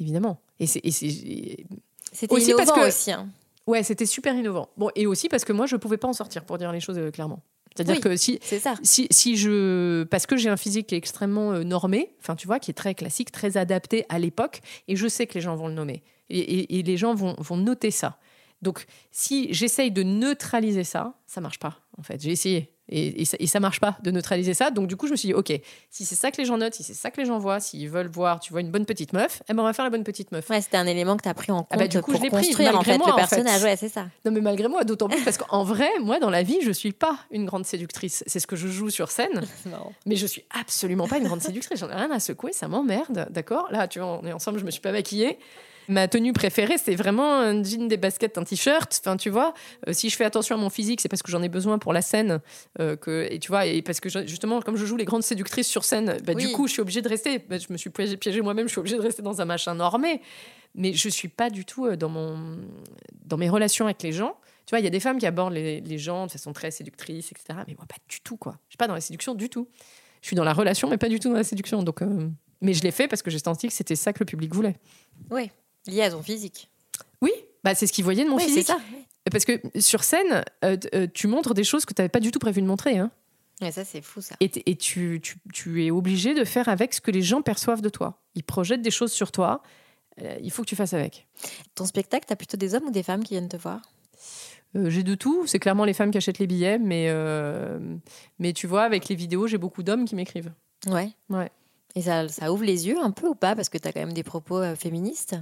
évidemment. Et c'est, C'était aussi innovant parce que- aussi. hein. ouais, c'était super innovant. Bon, et aussi parce que moi, je pouvais pas en sortir pour dire les choses euh, clairement. C'est-à-dire Oui, que si, ça. si, si je. Parce que j'ai un physique qui est extrêmement euh, normé, enfin, tu vois, qui est très classique, très adapté à l'époque, et je sais que les gens vont le nommer. Et, et- et les gens vont, vont noter ça. Donc, si j'essaye de neutraliser ça, ça marche pas, en fait. J'ai essayé. Et, et ça, et ça marche pas de neutraliser ça. Donc, du coup, je me suis dit, OK, si c'est ça que les gens notent, si c'est ça que les gens voient, s'ils veulent voir, tu vois, une bonne petite meuf, eh ben, on va faire la bonne petite meuf. Ouais, c'était un élément que tu as pris en compte Ah bah, du coup, pour je l'ai pris, construire en fait moi, le en fait. personnage. Ouais, c'est ça. Non, mais malgré moi, d'autant plus parce qu'en vrai, moi, dans la vie, je suis pas une grande séductrice. C'est ce que je joue sur scène. Mais je suis absolument pas une grande séductrice. J'en ai rien à secouer, ça m'emmerde, d'accord? Là, tu vois, on est ensemble, je me suis pas maquillée. Ma tenue préférée, c'est vraiment un jean, des baskets, un t-shirt. Enfin, tu vois, euh, si je fais attention à mon physique, c'est parce que j'en ai besoin pour la scène. euh, que, et tu vois, et parce que je- justement, comme je joue les grandes séductrices sur scène, bah, du coup, je suis obligée de rester. Bah, je me suis piégée, moi-même, je suis obligée de rester dans un machin normé. Mais je suis pas du tout euh, dans, mon, dans mes relations avec les gens. Tu vois, il y a des femmes qui abordent les, les gens de façon très séductrice, etc. Mais moi, pas du tout, quoi. Je suis pas dans la séduction du tout. Je suis dans la relation, mais pas du tout dans la séduction. Donc, euh, Mais je l'ai fait parce que j'ai senti que c'était ça que le public voulait. Oui, lié à ton physique. Oui, bah, c'est ce qu'ils voyaient de mon Oui, c'est physique. ça. Parce que sur scène, euh, euh, tu montres des choses que tu n'avais pas du tout prévu de montrer. Hein. Ouais, ça, c'est fou, ça. Et, et tu, tu- tu es obligé de faire avec ce que les gens perçoivent de toi. Ils projettent des choses sur toi. euh, il faut que tu fasses avec. Ton spectacle, t'as plutôt des hommes ou des femmes qui viennent te voir? Euh, j'ai de tout. C'est clairement les femmes qui achètent les billets, mais, euh, mais tu vois, avec les vidéos, j'ai beaucoup d'hommes qui m'écrivent. Ouais. Ouais. Et ça, ça ouvre les yeux un peu ou pas? Parce que t'as quand même des propos euh, féministes.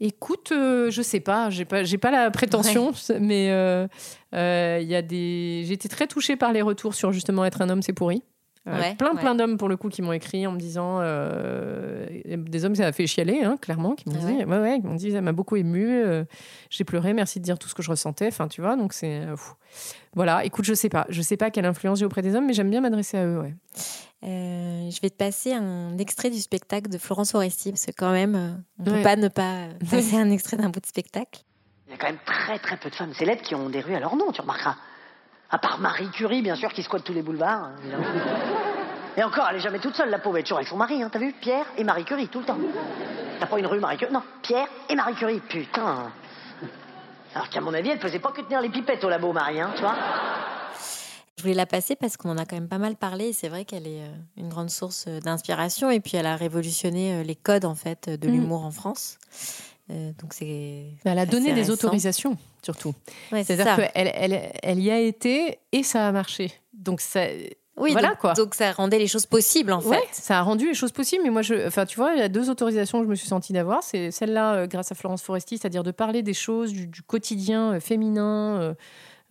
Écoute, euh, je sais pas, j'ai pas, j'ai pas la prétention, mais euh, euh, il y a des, j'ai été très touchée par les retours sur justement être un homme, c'est pourri. Euh, Ouais, plein, ouais. plein d'hommes pour le coup qui m'ont écrit en me disant, euh, des hommes ça a fait chialer, hein, clairement, qui m'ont Ah dit, ouais ouais, m'ont dit, ça m'a beaucoup ému, euh, j'ai pleuré, merci de dire tout ce que je ressentais, enfin tu vois, donc c'est, euh, voilà. Écoute, je sais pas, je sais pas quelle influence j'ai auprès des hommes, mais j'aime bien m'adresser à eux, ouais. Euh, je vais te passer un extrait du spectacle de Florence Foresti, parce que quand même, euh, on peut Ouais. pas ne pas euh, passer un extrait d'un bout de spectacle. Il y a quand même très très peu de femmes célèbres qui ont des rues à leur nom, tu remarqueras. À part Marie Curie, bien sûr, qui squatte tous les boulevards. hein, évidemment. Et encore, elle est jamais toute seule, la pauvre, elle est toujours avec son mari, hein, t'as vu Pierre et Marie Curie, tout le temps. T'as pas une rue Marie Curie? Non, Pierre et Marie Curie, putain. Alors qu'à mon avis, elle faisait pas que tenir les pipettes au labo, Marie, hein, tu vois. Je voulais la passer parce qu'on en a quand même pas mal parlé. et C'est vrai qu'elle est euh, une grande source euh, d'inspiration et puis elle a révolutionné euh, les codes en fait de Mhm. l'humour en France. Euh, donc c'est. Elle a donné des autorisations, surtout. Ouais, C'est-à-dire qu'elle elle, elle y a été et ça a marché. Donc ça, Oui, voilà donc, quoi. donc ça rendait les choses possibles en fait. Ouais, ça a rendu les choses possibles. Mais moi, je, enfin, tu vois, il y a deux autorisations que je me suis sentie d'avoir. C'est celle-là, euh, grâce à Florence Foresti, c'est-à-dire de parler des choses, du, du quotidien euh, féminin.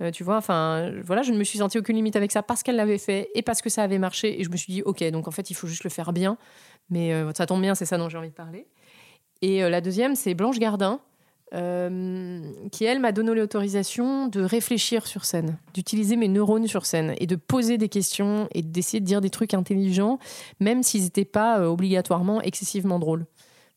Euh, tu vois, enfin, voilà, je ne me suis sentie aucune limite avec ça parce qu'elle l'avait fait et parce que ça avait marché. Et je me suis dit, ok, donc en fait, il faut juste le faire bien. Mais euh, ça tombe bien, c'est ça dont j'ai envie de parler. Et euh, la deuxième, c'est Blanche Gardin, qui, elle, m'a donné l'autorisation de réfléchir sur scène, d'utiliser mes neurones sur scène et de poser des questions et d'essayer de dire des trucs intelligents, même s'ils n'étaient pas obligatoirement excessivement drôles.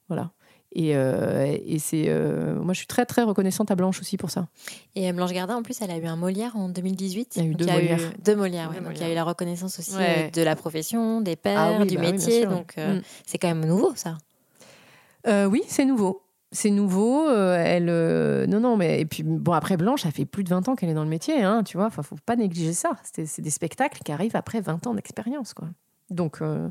Voilà. Et, euh, et c'est, euh, moi, je suis très, très reconnaissante à Blanche aussi pour ça. Et euh, Blanche Gardin, en plus, elle a eu un Molière en 2018. Il y a eu deux eu Molières. deux Molières, ouais. Donc, il y a eu la reconnaissance aussi Ouais. de la profession, des pairs, Ah oui, du bah métier. donc, euh, Mm. c'est quand même nouveau, ça. Oui, c'est nouveau. C'est nouveau. elle, non, non, mais et puis bon après Blanche, ça fait plus de 20 ans qu'elle est dans le métier, hein, tu vois. Enfin, faut pas négliger ça. C'est c'est des spectacles qui arrivent après 20 ans d'expérience, quoi. Donc euh,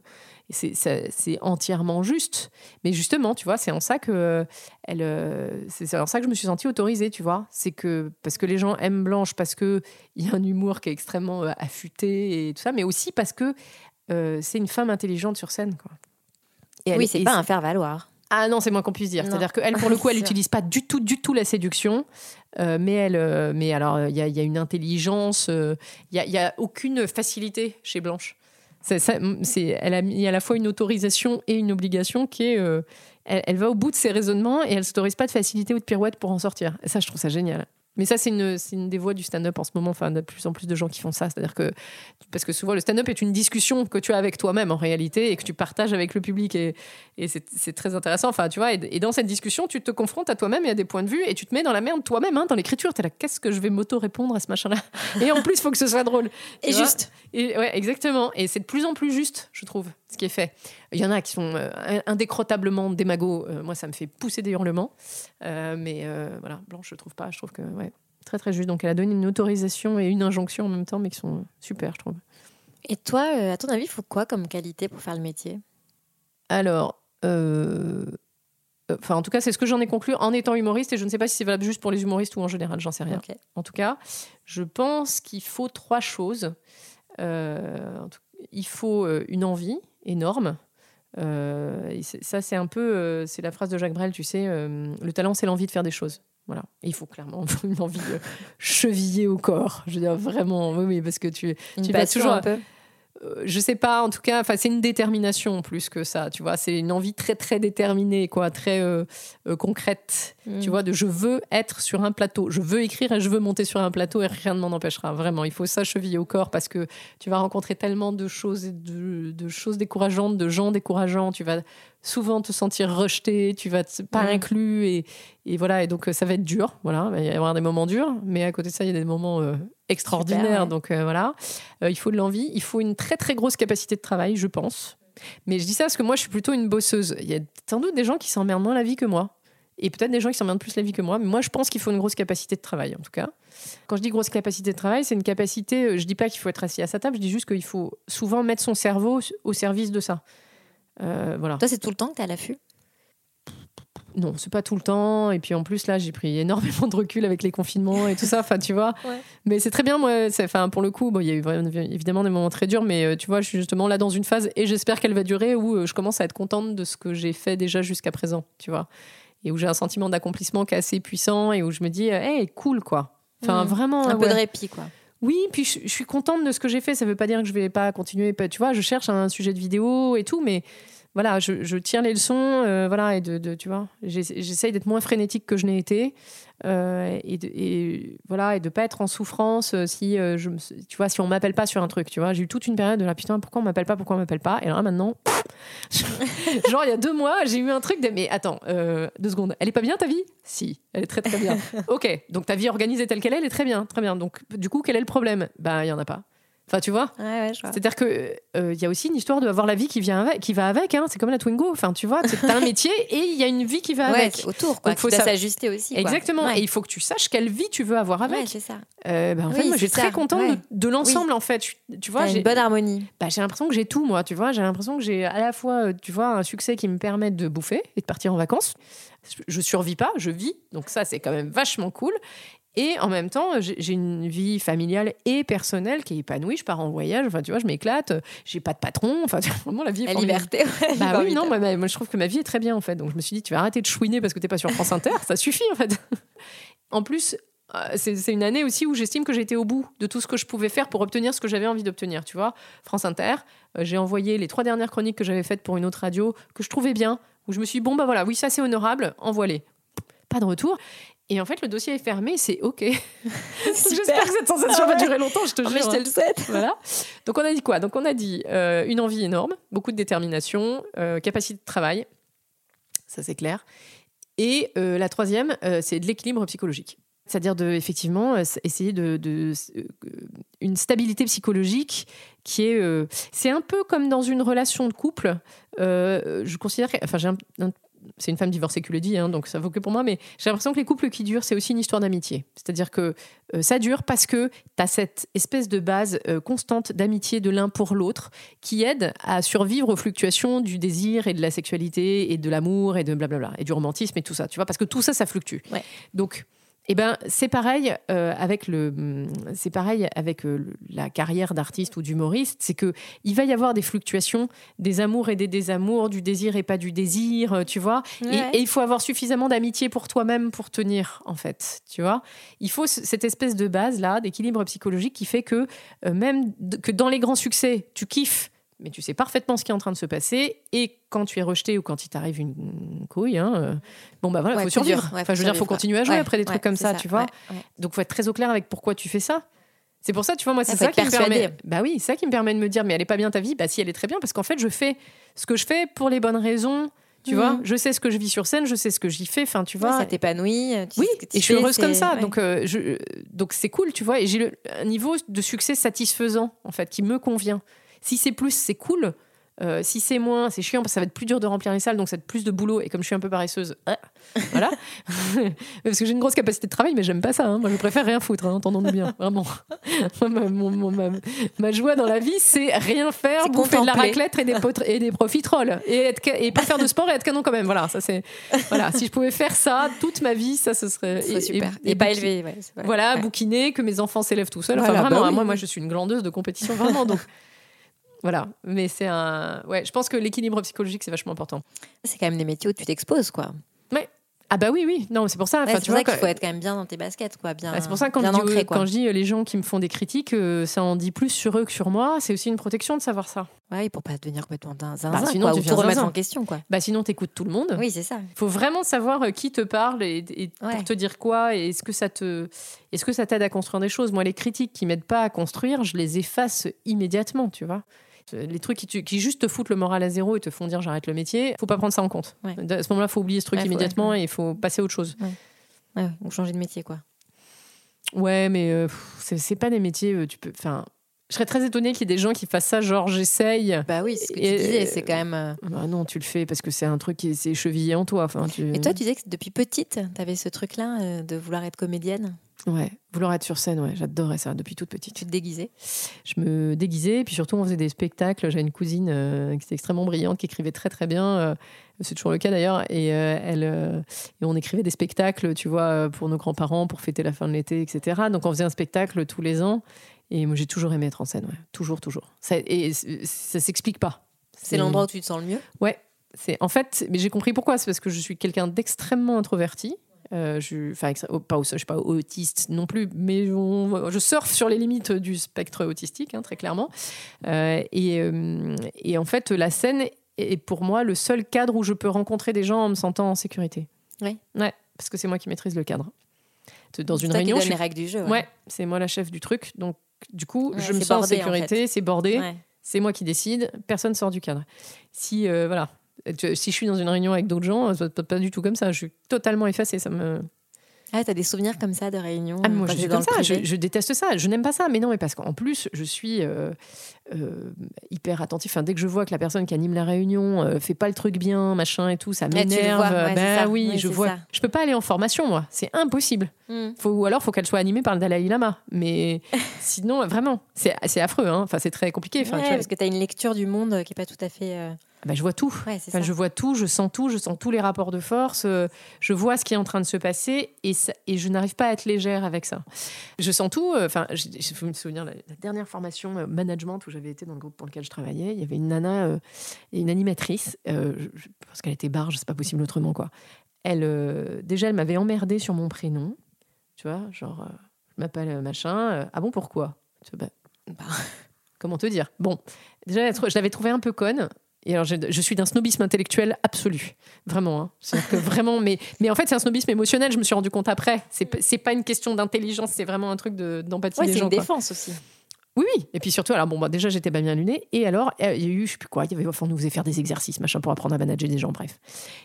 c'est entièrement juste. Mais justement, tu vois, c'est en ça que euh, elle, euh, c'est en ça que je me suis sentie autorisée, tu vois. C'est que parce que les gens aiment Blanche, parce que il y a un humour qui est extrêmement euh, affûté et tout ça, mais aussi parce que euh, c'est une femme intelligente sur scène, quoi. Et oui, c'est pas un faire-valoir. ah non, c'est moins qu'on puisse dire. C'est-à-dire qu'elle, pour le coup, elle n'utilise pas du tout, du tout la séduction. Euh, mais elle, euh, mais alors, il y, a- il y a une intelligence. euh, Il y a, il y a aucune facilité chez Blanche. Ça- c'est- elle a mis à la fois une autorisation et une obligation qui est. euh, elle, va au bout de ses raisonnements et elle s'autorise pas de facilité ou de pirouette pour en sortir. Et ça, je trouve ça génial. Mais ça, c'est une, une des voies du stand-up en ce moment. Enfin, de plus en plus de gens qui font ça. C'est-à-dire que, parce que souvent, le stand-up est une discussion que tu as avec toi-même en réalité et que tu partages avec le public. Et, et c'est très intéressant. Enfin, tu vois, et, et dans cette discussion, tu te confrontes à toi-même et à des points de vue et tu te mets dans la merde toi-même, hein, dans l'écriture. Tu es là, qu'est-ce que je vais m'auto-répondre à ce machin-là? Et en plus, il faut que ce soit drôle. Et juste. Et, ouais, exactement. Et c'est de plus en plus juste, je trouve, ce qui est fait. Il y en a qui sont euh, indécrotablement démagos. Euh, moi, ça me fait pousser des hurlements. Euh, mais voilà, Blanche, je trouve pas. Je trouve que, ouais, très très juste. Donc, elle a donné une autorisation et une injonction en même temps, mais qui sont super, je trouve. Et toi, à ton avis, il faut quoi comme qualité pour faire le métier? Alors, euh, enfin, en tout cas, c'est ce que j'en ai conclu en étant humoriste, et je ne sais pas si c'est valable juste pour les humoristes ou en général, j'en sais rien. En tout cas, je pense qu'il faut trois choses. Euh, il faut une envie énorme. Euh, ça, c'est un peu, euh, c'est la phrase de Jacques Brel, tu sais, euh, le talent, c'est l'envie de faire des choses. Voilà. Et il faut clairement une envie chevillée au corps. Je veux dire, vraiment, oui, oui, parce que tu, Une tu vas toujours un peu euh, je sais pas, en tout cas, enfin, c'est une détermination plus que ça, tu vois. C'est une envie très, très déterminée, quoi, très euh, euh, concrète, Tu vois, de je veux être sur un plateau, je veux écrire et je veux monter sur un plateau et rien ne m'en empêchera, vraiment. Il faut ça cheviller au corps parce que tu vas rencontrer tellement de choses, de, de choses décourageantes, de gens décourageants, tu vas souvent te sentir rejeté, tu vas te, pas Mm. inclus et, et voilà, et donc euh, ça va être dur, voilà, il va y avoir des moments durs, mais à côté de ça, il y a des moments euh, extraordinaires, Super, ouais. donc euh, voilà. Euh, il faut de l'envie, il faut une très très grosse capacité de travail, je pense. Mais je dis ça parce que moi, je suis plutôt une bosseuse. Il y a sans doute des gens qui s'emmerdent moins la vie que moi. Et peut-être des gens qui s'emmerdent plus la vie que moi. Mais moi, je pense qu'il faut une grosse capacité de travail, en tout cas. Quand je dis grosse capacité de travail, c'est une capacité. euh, Je dis pas qu'il faut être assis à sa table, je dis juste qu'il faut souvent mettre son cerveau au service de ça. Euh, voilà. Toi, c'est tout le temps que tu es à l'affût? Non, c'est pas tout le temps. Et puis en plus, là, j'ai pris énormément de recul avec les confinements et tout ça. Enfin, tu vois. Ouais. Mais c'est très bien, moi. Enfin, pour le coup, bon, il y a eu évidemment des moments très durs, mais euh, tu vois, je suis justement là dans une phase et j'espère qu'elle va durer où euh, je commence à être contente de ce que j'ai fait déjà jusqu'à présent, tu vois. Et où j'ai un sentiment d'accomplissement qui est assez puissant et où je me dis, euh, hey, cool, quoi. Enfin, Mm. vraiment. Un peu de répit, quoi. Oui, puis je, je suis contente de ce que j'ai fait. Ça veut pas dire que je vais pas continuer. pas- Tu vois, je cherche un sujet de vidéo et tout, mais voilà, je, je tire les leçons, euh, voilà, et de, de- tu vois, j'essa- j'essaye d'être moins frénétique que je n'ai été, euh, et, de, et voilà, et de pas être en souffrance euh, si je, me- tu vois, si on m'appelle pas sur un truc, tu vois, j'ai eu toute une période de là, putain, pourquoi on m'appelle pas, pourquoi on m'appelle pas, et là maintenant, genre il y a deux mois, j'ai eu un truc de, mais attends, euh, deux secondes, elle est pas bien ta vie? Si, elle est très très bien. ok, donc ta vie organisée telle qu'elle est, elle est très bien, très bien. Donc du coup, quel est le problème? Bah, il y en a pas. Enfin, tu vois Ouais, ouais, je vois. C'est-à-dire que euh, il y a aussi une histoire d'avoir la vie qui vient avec, qui va avec. Hein. C'est comme la Twingo. Enfin, tu vois, c'est- t'as un métier et il y a une vie qui va Ouais, avec. autour, quoi. Donc, faut s'ajuster aussi. quoi. Exactement. Et il faut que tu saches quelle vie tu veux avoir avec. C'est ça. Euh, bah, en Oui, fait, moi, j'ai très contente de, de l'ensemble, en fait. Tu, tu vois, j'ai une bonne harmonie. bah, j'ai l'impression que j'ai tout, moi. Tu vois, j'ai l'impression que j'ai à la fois, euh, tu vois, un succès qui me permet de bouffer et de partir en vacances. Je survis pas, je vis. Donc ça, c'est quand même vachement cool. Et en même temps, j'ai une vie familiale et personnelle qui est épanouie. Je pars en voyage, enfin, tu vois, je m'éclate. J'ai pas de patron. Enfin, vraiment, la vie est La formidable. liberté, ouais, Bah oui, non, moi, je trouve que ma vie est très bien, en fait. Donc, je me suis dit, tu vas arrêter de chouiner parce que t'es pas sur France Inter. ça suffit, en fait. En plus, euh, c'est une année aussi où j'estime que été au bout de tout ce que je pouvais faire pour obtenir ce que j'avais envie d'obtenir. Tu vois, France Inter, euh, j'ai envoyé les trois dernières chroniques que j'avais faites pour une autre radio que je trouvais bien, où je me suis dit, bon, bah voilà, oui, ça c'est honorable, envoie-les. Pas de retour. Et en fait, le dossier est fermé, c'est OK. J'espère que cette sensation va durer longtemps, je te Ah, jure. mais je hein. le souhaite. Voilà. Donc on a dit quoi? Donc on a dit euh, une envie énorme, beaucoup de détermination, euh, capacité de travail, ça c'est clair. Et euh, la troisième, c'est de l'équilibre psychologique. C'est-à-dire de effectivement essayer de, de- une stabilité psychologique qui est c'est un peu comme dans une relation de couple. Je considère enfin j'ai un- un- c'est une femme divorcée qui le dit, hein, donc ça vaut que pour moi, mais j'ai l'impression que les couples qui durent, c'est aussi une histoire d'amitié. C'est-à-dire que euh, ça dure parce que tu as cette espèce de base euh, constante d'amitié de l'un pour l'autre qui aide à survivre aux fluctuations du désir et de la sexualité et de l'amour et de blablabla, et du romantisme et tout ça, tu vois, parce que tout ça, ça fluctue. Donc, eh ben, c'est pareil euh, avec le, hum, c'est pareil avec euh, la carrière d'artiste ou d'humoriste, c'est que il va y avoir des fluctuations, des amours et des désamours, du désir et pas du désir, euh, tu vois. Et- Ouais. Et, il faut avoir suffisamment d'amitié pour toi-même pour tenir, en fait, tu vois. Il faut ce- cette espèce de base là, d'équilibre psychologique qui fait que euh, même que dans les grands succès, tu kiffes. Mais tu sais parfaitement ce qui est en train de se passer. Et quand tu es rejeté ou quand il t'arrive une, couille, hein, euh, bon, bah voilà, il Ouais, faut survivre. Ouais, enfin, je veux faut dire, faut survivre, quoi. continuer à jouer Ouais, après des trucs comme ça, ça, tu vois. Donc, faut être très au clair avec pourquoi tu fais ça. C'est pour ça, tu vois, moi, c'est faut ça qui me permet. Bah oui, c'est ça qui me permet de me dire, mais elle est pas bien ta vie. Bah si, elle est très bien parce qu'en fait, je fais ce que je fais pour les bonnes raisons. Tu vois, je sais ce que je vis sur scène, je sais ce que j'y fais. Enfin, tu vois. ça t'épanouit. Oui, et je suis fais, heureuse comme ça. Donc, euh, je, donc c'est cool, tu vois. Et j'ai un niveau de succès satisfaisant, en fait, qui me convient. Si c'est plus, c'est cool. Euh, si c'est moins, c'est chiant parce que ça va être plus dur de remplir les salles, donc ça va être plus de boulot. Et comme je suis un peu paresseuse, ah, voilà. parce que j'ai une grosse capacité de travail, mais j'aime pas ça. hein. Moi, je préfère rien foutre, hein, entendons-nous bien, vraiment. Moi, ma, mon- mon- ma- ma joie dans la vie, c'est rien faire, bouffer de la contempler. raclette et des, et des profiteroles. Et, être, et pas faire de sport et être canon quand même. Voilà, ça c'est. Voilà, si je pouvais faire ça toute ma vie, ça ce serait. Serait super. Et pas élevé, ouais. Voilà, Ouais. bouquiner, que mes enfants s'élèvent tout seuls. Enfin, Voilà, vraiment, bah hein, oui, moi, moi, je suis une glandeuse de compétition, vraiment. Donc, voilà. Mais c'est un. Ouais, je pense que l'équilibre psychologique, c'est vachement important. C'est quand même des métiers où tu t'exposes, quoi. Ouais. Ah bah oui, oui. Non, c'est pour ça. Ouais, c'est pour ça qu'il faut être quand même bien dans tes baskets, quoi. Bien, Ah, c'est pour ça que quand, je dis, ancré, quoi. quand je dis euh, les gens qui me font des critiques, euh, ça en dit plus sur eux que sur moi. C'est aussi une protection de savoir ça. Ouais, pour pas devenir complètement din- zinzin, Bah, sinon, quoi, tu ou tout remettre en question, quoi. Bah sinon, t'écoutes tout le monde. Oui, c'est ça. Il faut vraiment savoir euh, qui te parle et, et Ouais. pour te dire quoi et est-ce que ça te est-ce que ça t'aide à construire des choses? Moi, les critiques qui m'aident pas à construire, je les efface immédiatement, tu vois. Euh, Les trucs qui, tu- qui juste te foutent le moral à zéro et te font dire j'arrête le métier, faut pas prendre ça en compte. Ouais. À ce moment-là, faut oublier ce truc Ouais, immédiatement ouais. et il faut passer à autre chose. Ouais, ou changer de métier, quoi. Ouais, mais euh, c'est pas des métiers. euh, tu peux. Enfin, je serais très étonnée qu'il y ait des gens qui fassent ça, genre j'essaye. Bah oui, c'est ce que tu disais, c'est quand même. euh, Bah non, tu le fais parce que c'est un truc qui est chevillé en toi. Enfin, tu... Et toi, tu disais que depuis petite, tu avais ce truc-là euh, de vouloir être comédienne? Ouais, vouloir être sur scène, ouais, j'adorais ça depuis toute petite. Tu te déguisais? Je me déguisais, et puis surtout on faisait des spectacles. J'avais une cousine euh, qui était extrêmement brillante, qui écrivait très très bien. euh, c'est toujours le cas d'ailleurs. Et, euh, elle, et on écrivait des spectacles, tu vois, pour nos grands-parents, pour fêter la fin de l'été, etc. Donc on faisait un spectacle tous les ans. Et moi j'ai toujours aimé être en scène, ouais. toujours, toujours. Ça, et ça s'explique pas. C'est l'endroit où tu te sens le mieux? Ouais, c'est en fait, mais j'ai compris pourquoi. C'est parce que je suis quelqu'un d'extrêmement introverti. Euh, je, enfin, pas, je suis pas autiste non plus, mais on- je surfe sur les limites du spectre autistique, hein, très clairement. Euh, et, euh, et en fait, la scène est pour moi le seul cadre où je peux rencontrer des gens en me sentant en sécurité. Ouais. Ouais, parce que c'est moi qui maîtrise le cadre. Dans une réunion, je suis- les règles du jeu, ouais. Ouais, c'est moi la chef du truc. Donc, du coup, Ouais, je me sens en bordé, en sécurité, fait. c'est bordé. Ouais. C'est moi qui décide, personne sort du cadre. Si, euh, voilà, si je suis dans une réunion avec d'autres gens, ça pas du tout comme ça. Je suis totalement effacée. Ça me. Ah, t'as des souvenirs comme ça de réunions Ah, moi, je suis comme ça. Je, déteste ça. Je n'aime pas ça. Mais non, mais parce qu'en plus, je suis. euh, euh, hyper attentif. Enfin, dès que je vois que la personne qui anime la réunion euh, fait pas le truc bien, machin et tout, ça le m'énerve. ouais, ben ça. oui, Oui, je vois. ça. Je peux pas aller en formation, moi. C'est impossible. Mm. Faut, ou alors, faut qu'elle soit animée par le Dalai Lama. Mais sinon, vraiment, c'est affreux. Hein. Enfin, c'est très compliqué. Enfin, Ouais, tu vois, parce que tu as une lecture du monde euh, qui est pas tout à fait. Euh, bah, je vois tout. Ouais, Enfin, je vois tout, je sens tout, je sens tous les rapports de force, euh, je vois ce qui est en train de se passer et, ça- et je n'arrive pas à être légère avec ça. Je sens tout. euh, Enfin, fait me souvenir la, la dernière formation euh, management où j'avais été dans le groupe pour lequel je travaillais. Il y avait une nana euh, et une animatrice. euh, je, pense qu'elle était barge, c'est pas possible autrement quoi. Elle, euh, déjà, elle m'avait emmerdée sur mon prénom. Tu vois, genre, euh, je m'appelle euh, machin. euh, ah bon, pourquoi? Tu vois, bah, Comment te dire? Bon, déjà, je l'avais trouvée un peu conne. Et alors, je, je suis d'un snobisme intellectuel absolu. Vraiment. hein. Que vraiment, mais, mais en fait, c'est un snobisme émotionnel, je me suis rendu compte après. C'est pas une question d'intelligence, c'est vraiment un truc de- d'empathie Ouais, des c'est gens. une quoi. défense aussi. Oui, oui. Et puis surtout, alors bon, bah, déjà, j'étais pas bien lunée. Et alors, euh, il y a eu, je sais plus quoi, il y avait, enfin, on nous faisait faire des exercices, machin, pour apprendre à manager des gens, bref.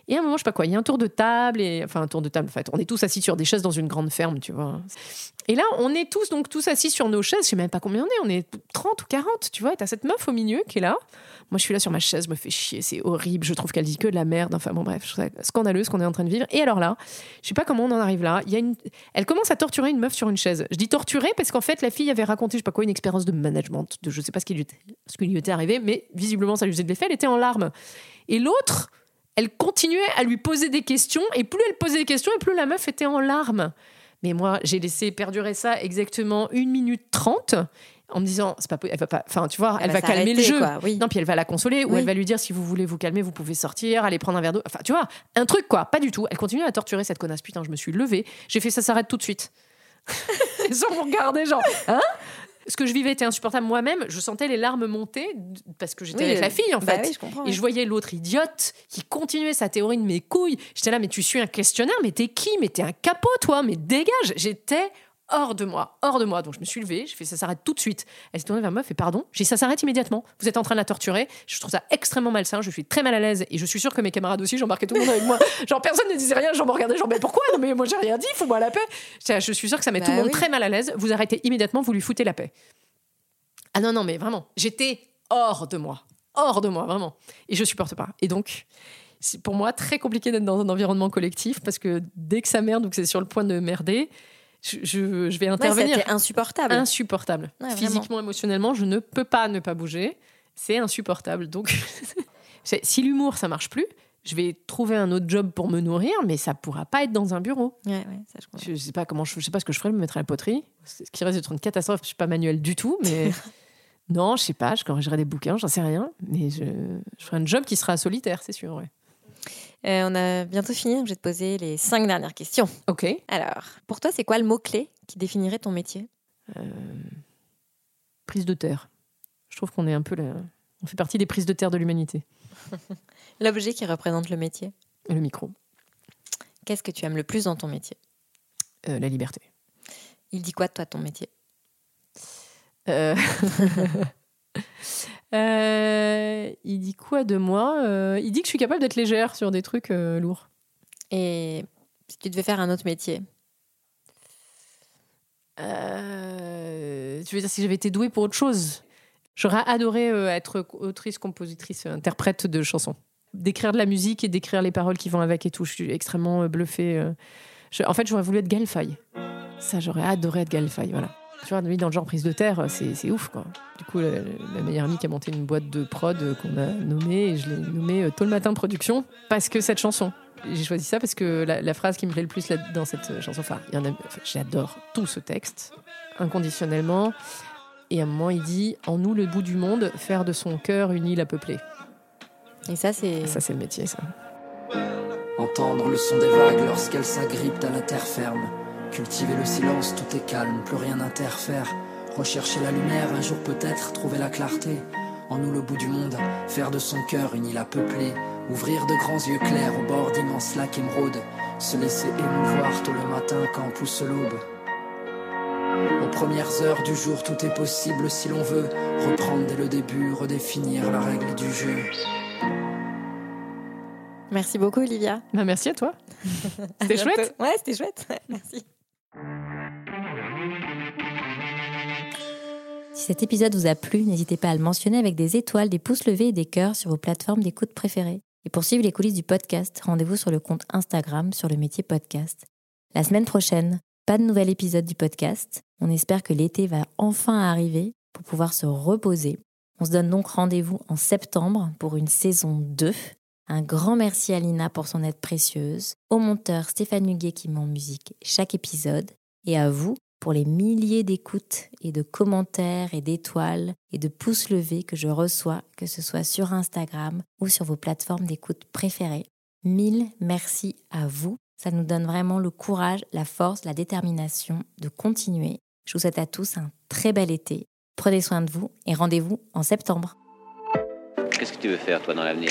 Et à un moment, je sais pas quoi, il y a un tour de table, et enfin, un tour de table, en fait. On est tous assis sur des chaises dans une grande ferme, tu vois. Et là, on est tous, donc, tous assis sur nos chaises, je sais même pas combien on est, on est 30 ou 40, tu vois. Et t'as cette meuf au milieu qui est là. Moi, je suis là sur ma chaise, je me fais chier, c'est horrible, je trouve qu'elle dit que de la merde. Enfin, bon, bref, scandaleux ce qu'on est en train de vivre. Et alors là, je sais pas comment on en arrive là. Il y a une... Elle commence à torturer une meuf sur une chaise. Je dis torturer parce qu'en fait, la fille avait raconté, je sais pas quoi, une expérience de management, de je sais pas ce qui lui était, ce qui lui était arrivé, mais visiblement, ça lui faisait de l'effet. Elle était en larmes. Et l'autre, elle continuait à lui poser des questions, et plus elle posait des questions, et plus la meuf était en larmes. Mais moi, j'ai laissé perdurer ça exactement une minute trente en me disant, c'est pas, elle va pas, enfin, tu vois, elle, Elle va va calmer le jeu. quoi, oui. Non, puis elle va la consoler, ou elle va lui dire, si vous voulez vous calmer, vous pouvez sortir, aller prendre un verre d'eau. Enfin, tu vois, un truc, quoi. Pas du tout. Elle continue à torturer cette connasse. Putain, je me suis levée. J'ai fait, ça s'arrête tout de suite. Ils ont regardé, genre, hein? Ce que je vivais était insupportable moi-même. Je sentais les larmes monter parce que j'étais Oui, avec la fille, en bah fait. oui, je comprends, Et je voyais l'autre idiote qui continuait sa théorie de mes couilles. J'étais là, mais tu suis un questionnaire, mais t'es qui? Mais t'es un capot, toi, mais dégage J'étais hors de moi, hors de moi. Donc je me suis levée, j'ai fait ça s'arrête tout de suite. Elle s'est tournée vers moi, fait pardon. J'ai dit ça s'arrête immédiatement. Vous êtes en train de la torturer. Je trouve ça extrêmement malsain. Je suis très mal à l'aise et je suis sûre que mes camarades aussi, j'embarquais tout le monde avec moi. Genre personne ne disait rien, genre me regardait, genre mais pourquoi? Non mais moi j'ai rien dit, fous-moi la paix. Je suis sûre que ça met tout le Bah monde très mal à l'aise. Vous arrêtez immédiatement, vous lui foutez la paix. Ah non, non, mais vraiment, j'étais hors de moi. Hors de moi, vraiment. Et je supporte pas. Et donc, c'est pour moi très compliqué d'être dans un environnement collectif parce que dès que ça merde ou que c'est sur le point de merder, je, je- je vais intervenir. c'était insupportable. Insupportable. Ouais. Physiquement, émotionnellement, je ne peux pas ne pas bouger. C'est insupportable. Donc, si l'humour, ça marche plus, je vais trouver un autre job pour me nourrir, mais ça pourra pas être dans un bureau. Ouais, ouais, ça, je. Je sais pas comment je, je sais pas ce que je ferais, me mettre à la poterie. Ce qui risque d'être une catastrophe. Je suis pas manuel du tout, mais non, je sais pas. Je corrigerai des bouquins, j'en sais rien. Mais je, je ferai un job qui sera solitaire, c'est sûr. Ouais. Euh, on a bientôt fini, donc je vais te poser les cinq dernières questions. Ok. Alors, pour toi, c'est quoi le mot-clé qui définirait ton métier? Euh, prise de terre. Je trouve qu'on est un peu là. On fait partie des prises de terre de l'humanité. L'objet qui représente le métier? Et le micro, Qu'est-ce que tu aimes le plus dans ton métier? Euh, la liberté. Il dit quoi de toi, ton métier? Euh, euh, il dit quoi de moi Euh, Il dit que je suis capable d'être légère sur des trucs euh, lourds. Et si tu devais faire un autre métier? Tu veux dire si j'avais été douée pour autre chose J'aurais adoré être autrice, compositrice, interprète de chansons. D'écrire de la musique et d'écrire les paroles qui vont avec et tout. Je suis extrêmement bluffée. Je- en fait, j'aurais voulu être Gaël Faye. Ça, j'aurais adoré être Gaël Faye, voilà. Tu vois, lui, dans le genre prise de terre, c'est c'est ouf, quoi. Du coup, la, la meilleure amie qui a monté une boîte de prod qu'on a nommée, et je l'ai nommée euh, Tôt le matin production, parce que cette chanson. J'ai choisi ça parce que la, la phrase qui me plaît le plus là, dans cette euh, chanson, enfin, il y en a, enfin, j'adore tout ce texte, inconditionnellement. Et à un moment, il dit En nous, le bout du monde, faire de son cœur une île à peupler. Et ça, c'est. Ça, c'est le métier, ça. Entendre le son des vagues lorsqu'elles s'agrippent à la terre ferme. Cultiver le silence, tout est calme, plus rien n'interfère. Rechercher la lumière, un jour peut-être trouver la clarté. En nous le bout du monde, faire de son cœur une île à peupler. Ouvrir de grands yeux clairs au bord d'immenses lacs émeraudes. Se laisser émouvoir tôt le matin quand pousse l'aube. Aux premières heures du jour, tout est possible si l'on veut. Reprendre dès le début, redéfinir la règle du jeu. Merci beaucoup, Olivia. Bah, merci à toi. C'était chouette. Ouais, c'était chouette. Merci. Si cet épisode vous a plu, n'hésitez pas à le mentionner avec des étoiles, des pouces levés et des cœurs sur vos plateformes d'écoute préférées. Et pour suivre les coulisses du podcast, rendez-vous sur le compte Instagram sur le métier podcast. La semaine prochaine, pas de nouvel épisode du podcast. On espère que l'été va enfin arriver pour pouvoir se reposer. On se donne donc rendez-vous en septembre pour une saison 2. Un grand merci à Lina pour son aide précieuse, au monteur Stéphane Huguet qui met en musique chaque épisode, et à vous pour les milliers d'écoutes et de commentaires et d'étoiles et de pouces levés que je reçois, que ce soit sur Instagram ou sur vos plateformes d'écoute préférées. Mille merci à vous. Ça nous donne vraiment le courage, la force, la détermination de continuer. Je vous souhaite à tous un très bel été. Prenez soin de vous et rendez-vous en septembre. Qu'est-ce que tu veux faire, toi, dans l'avenir?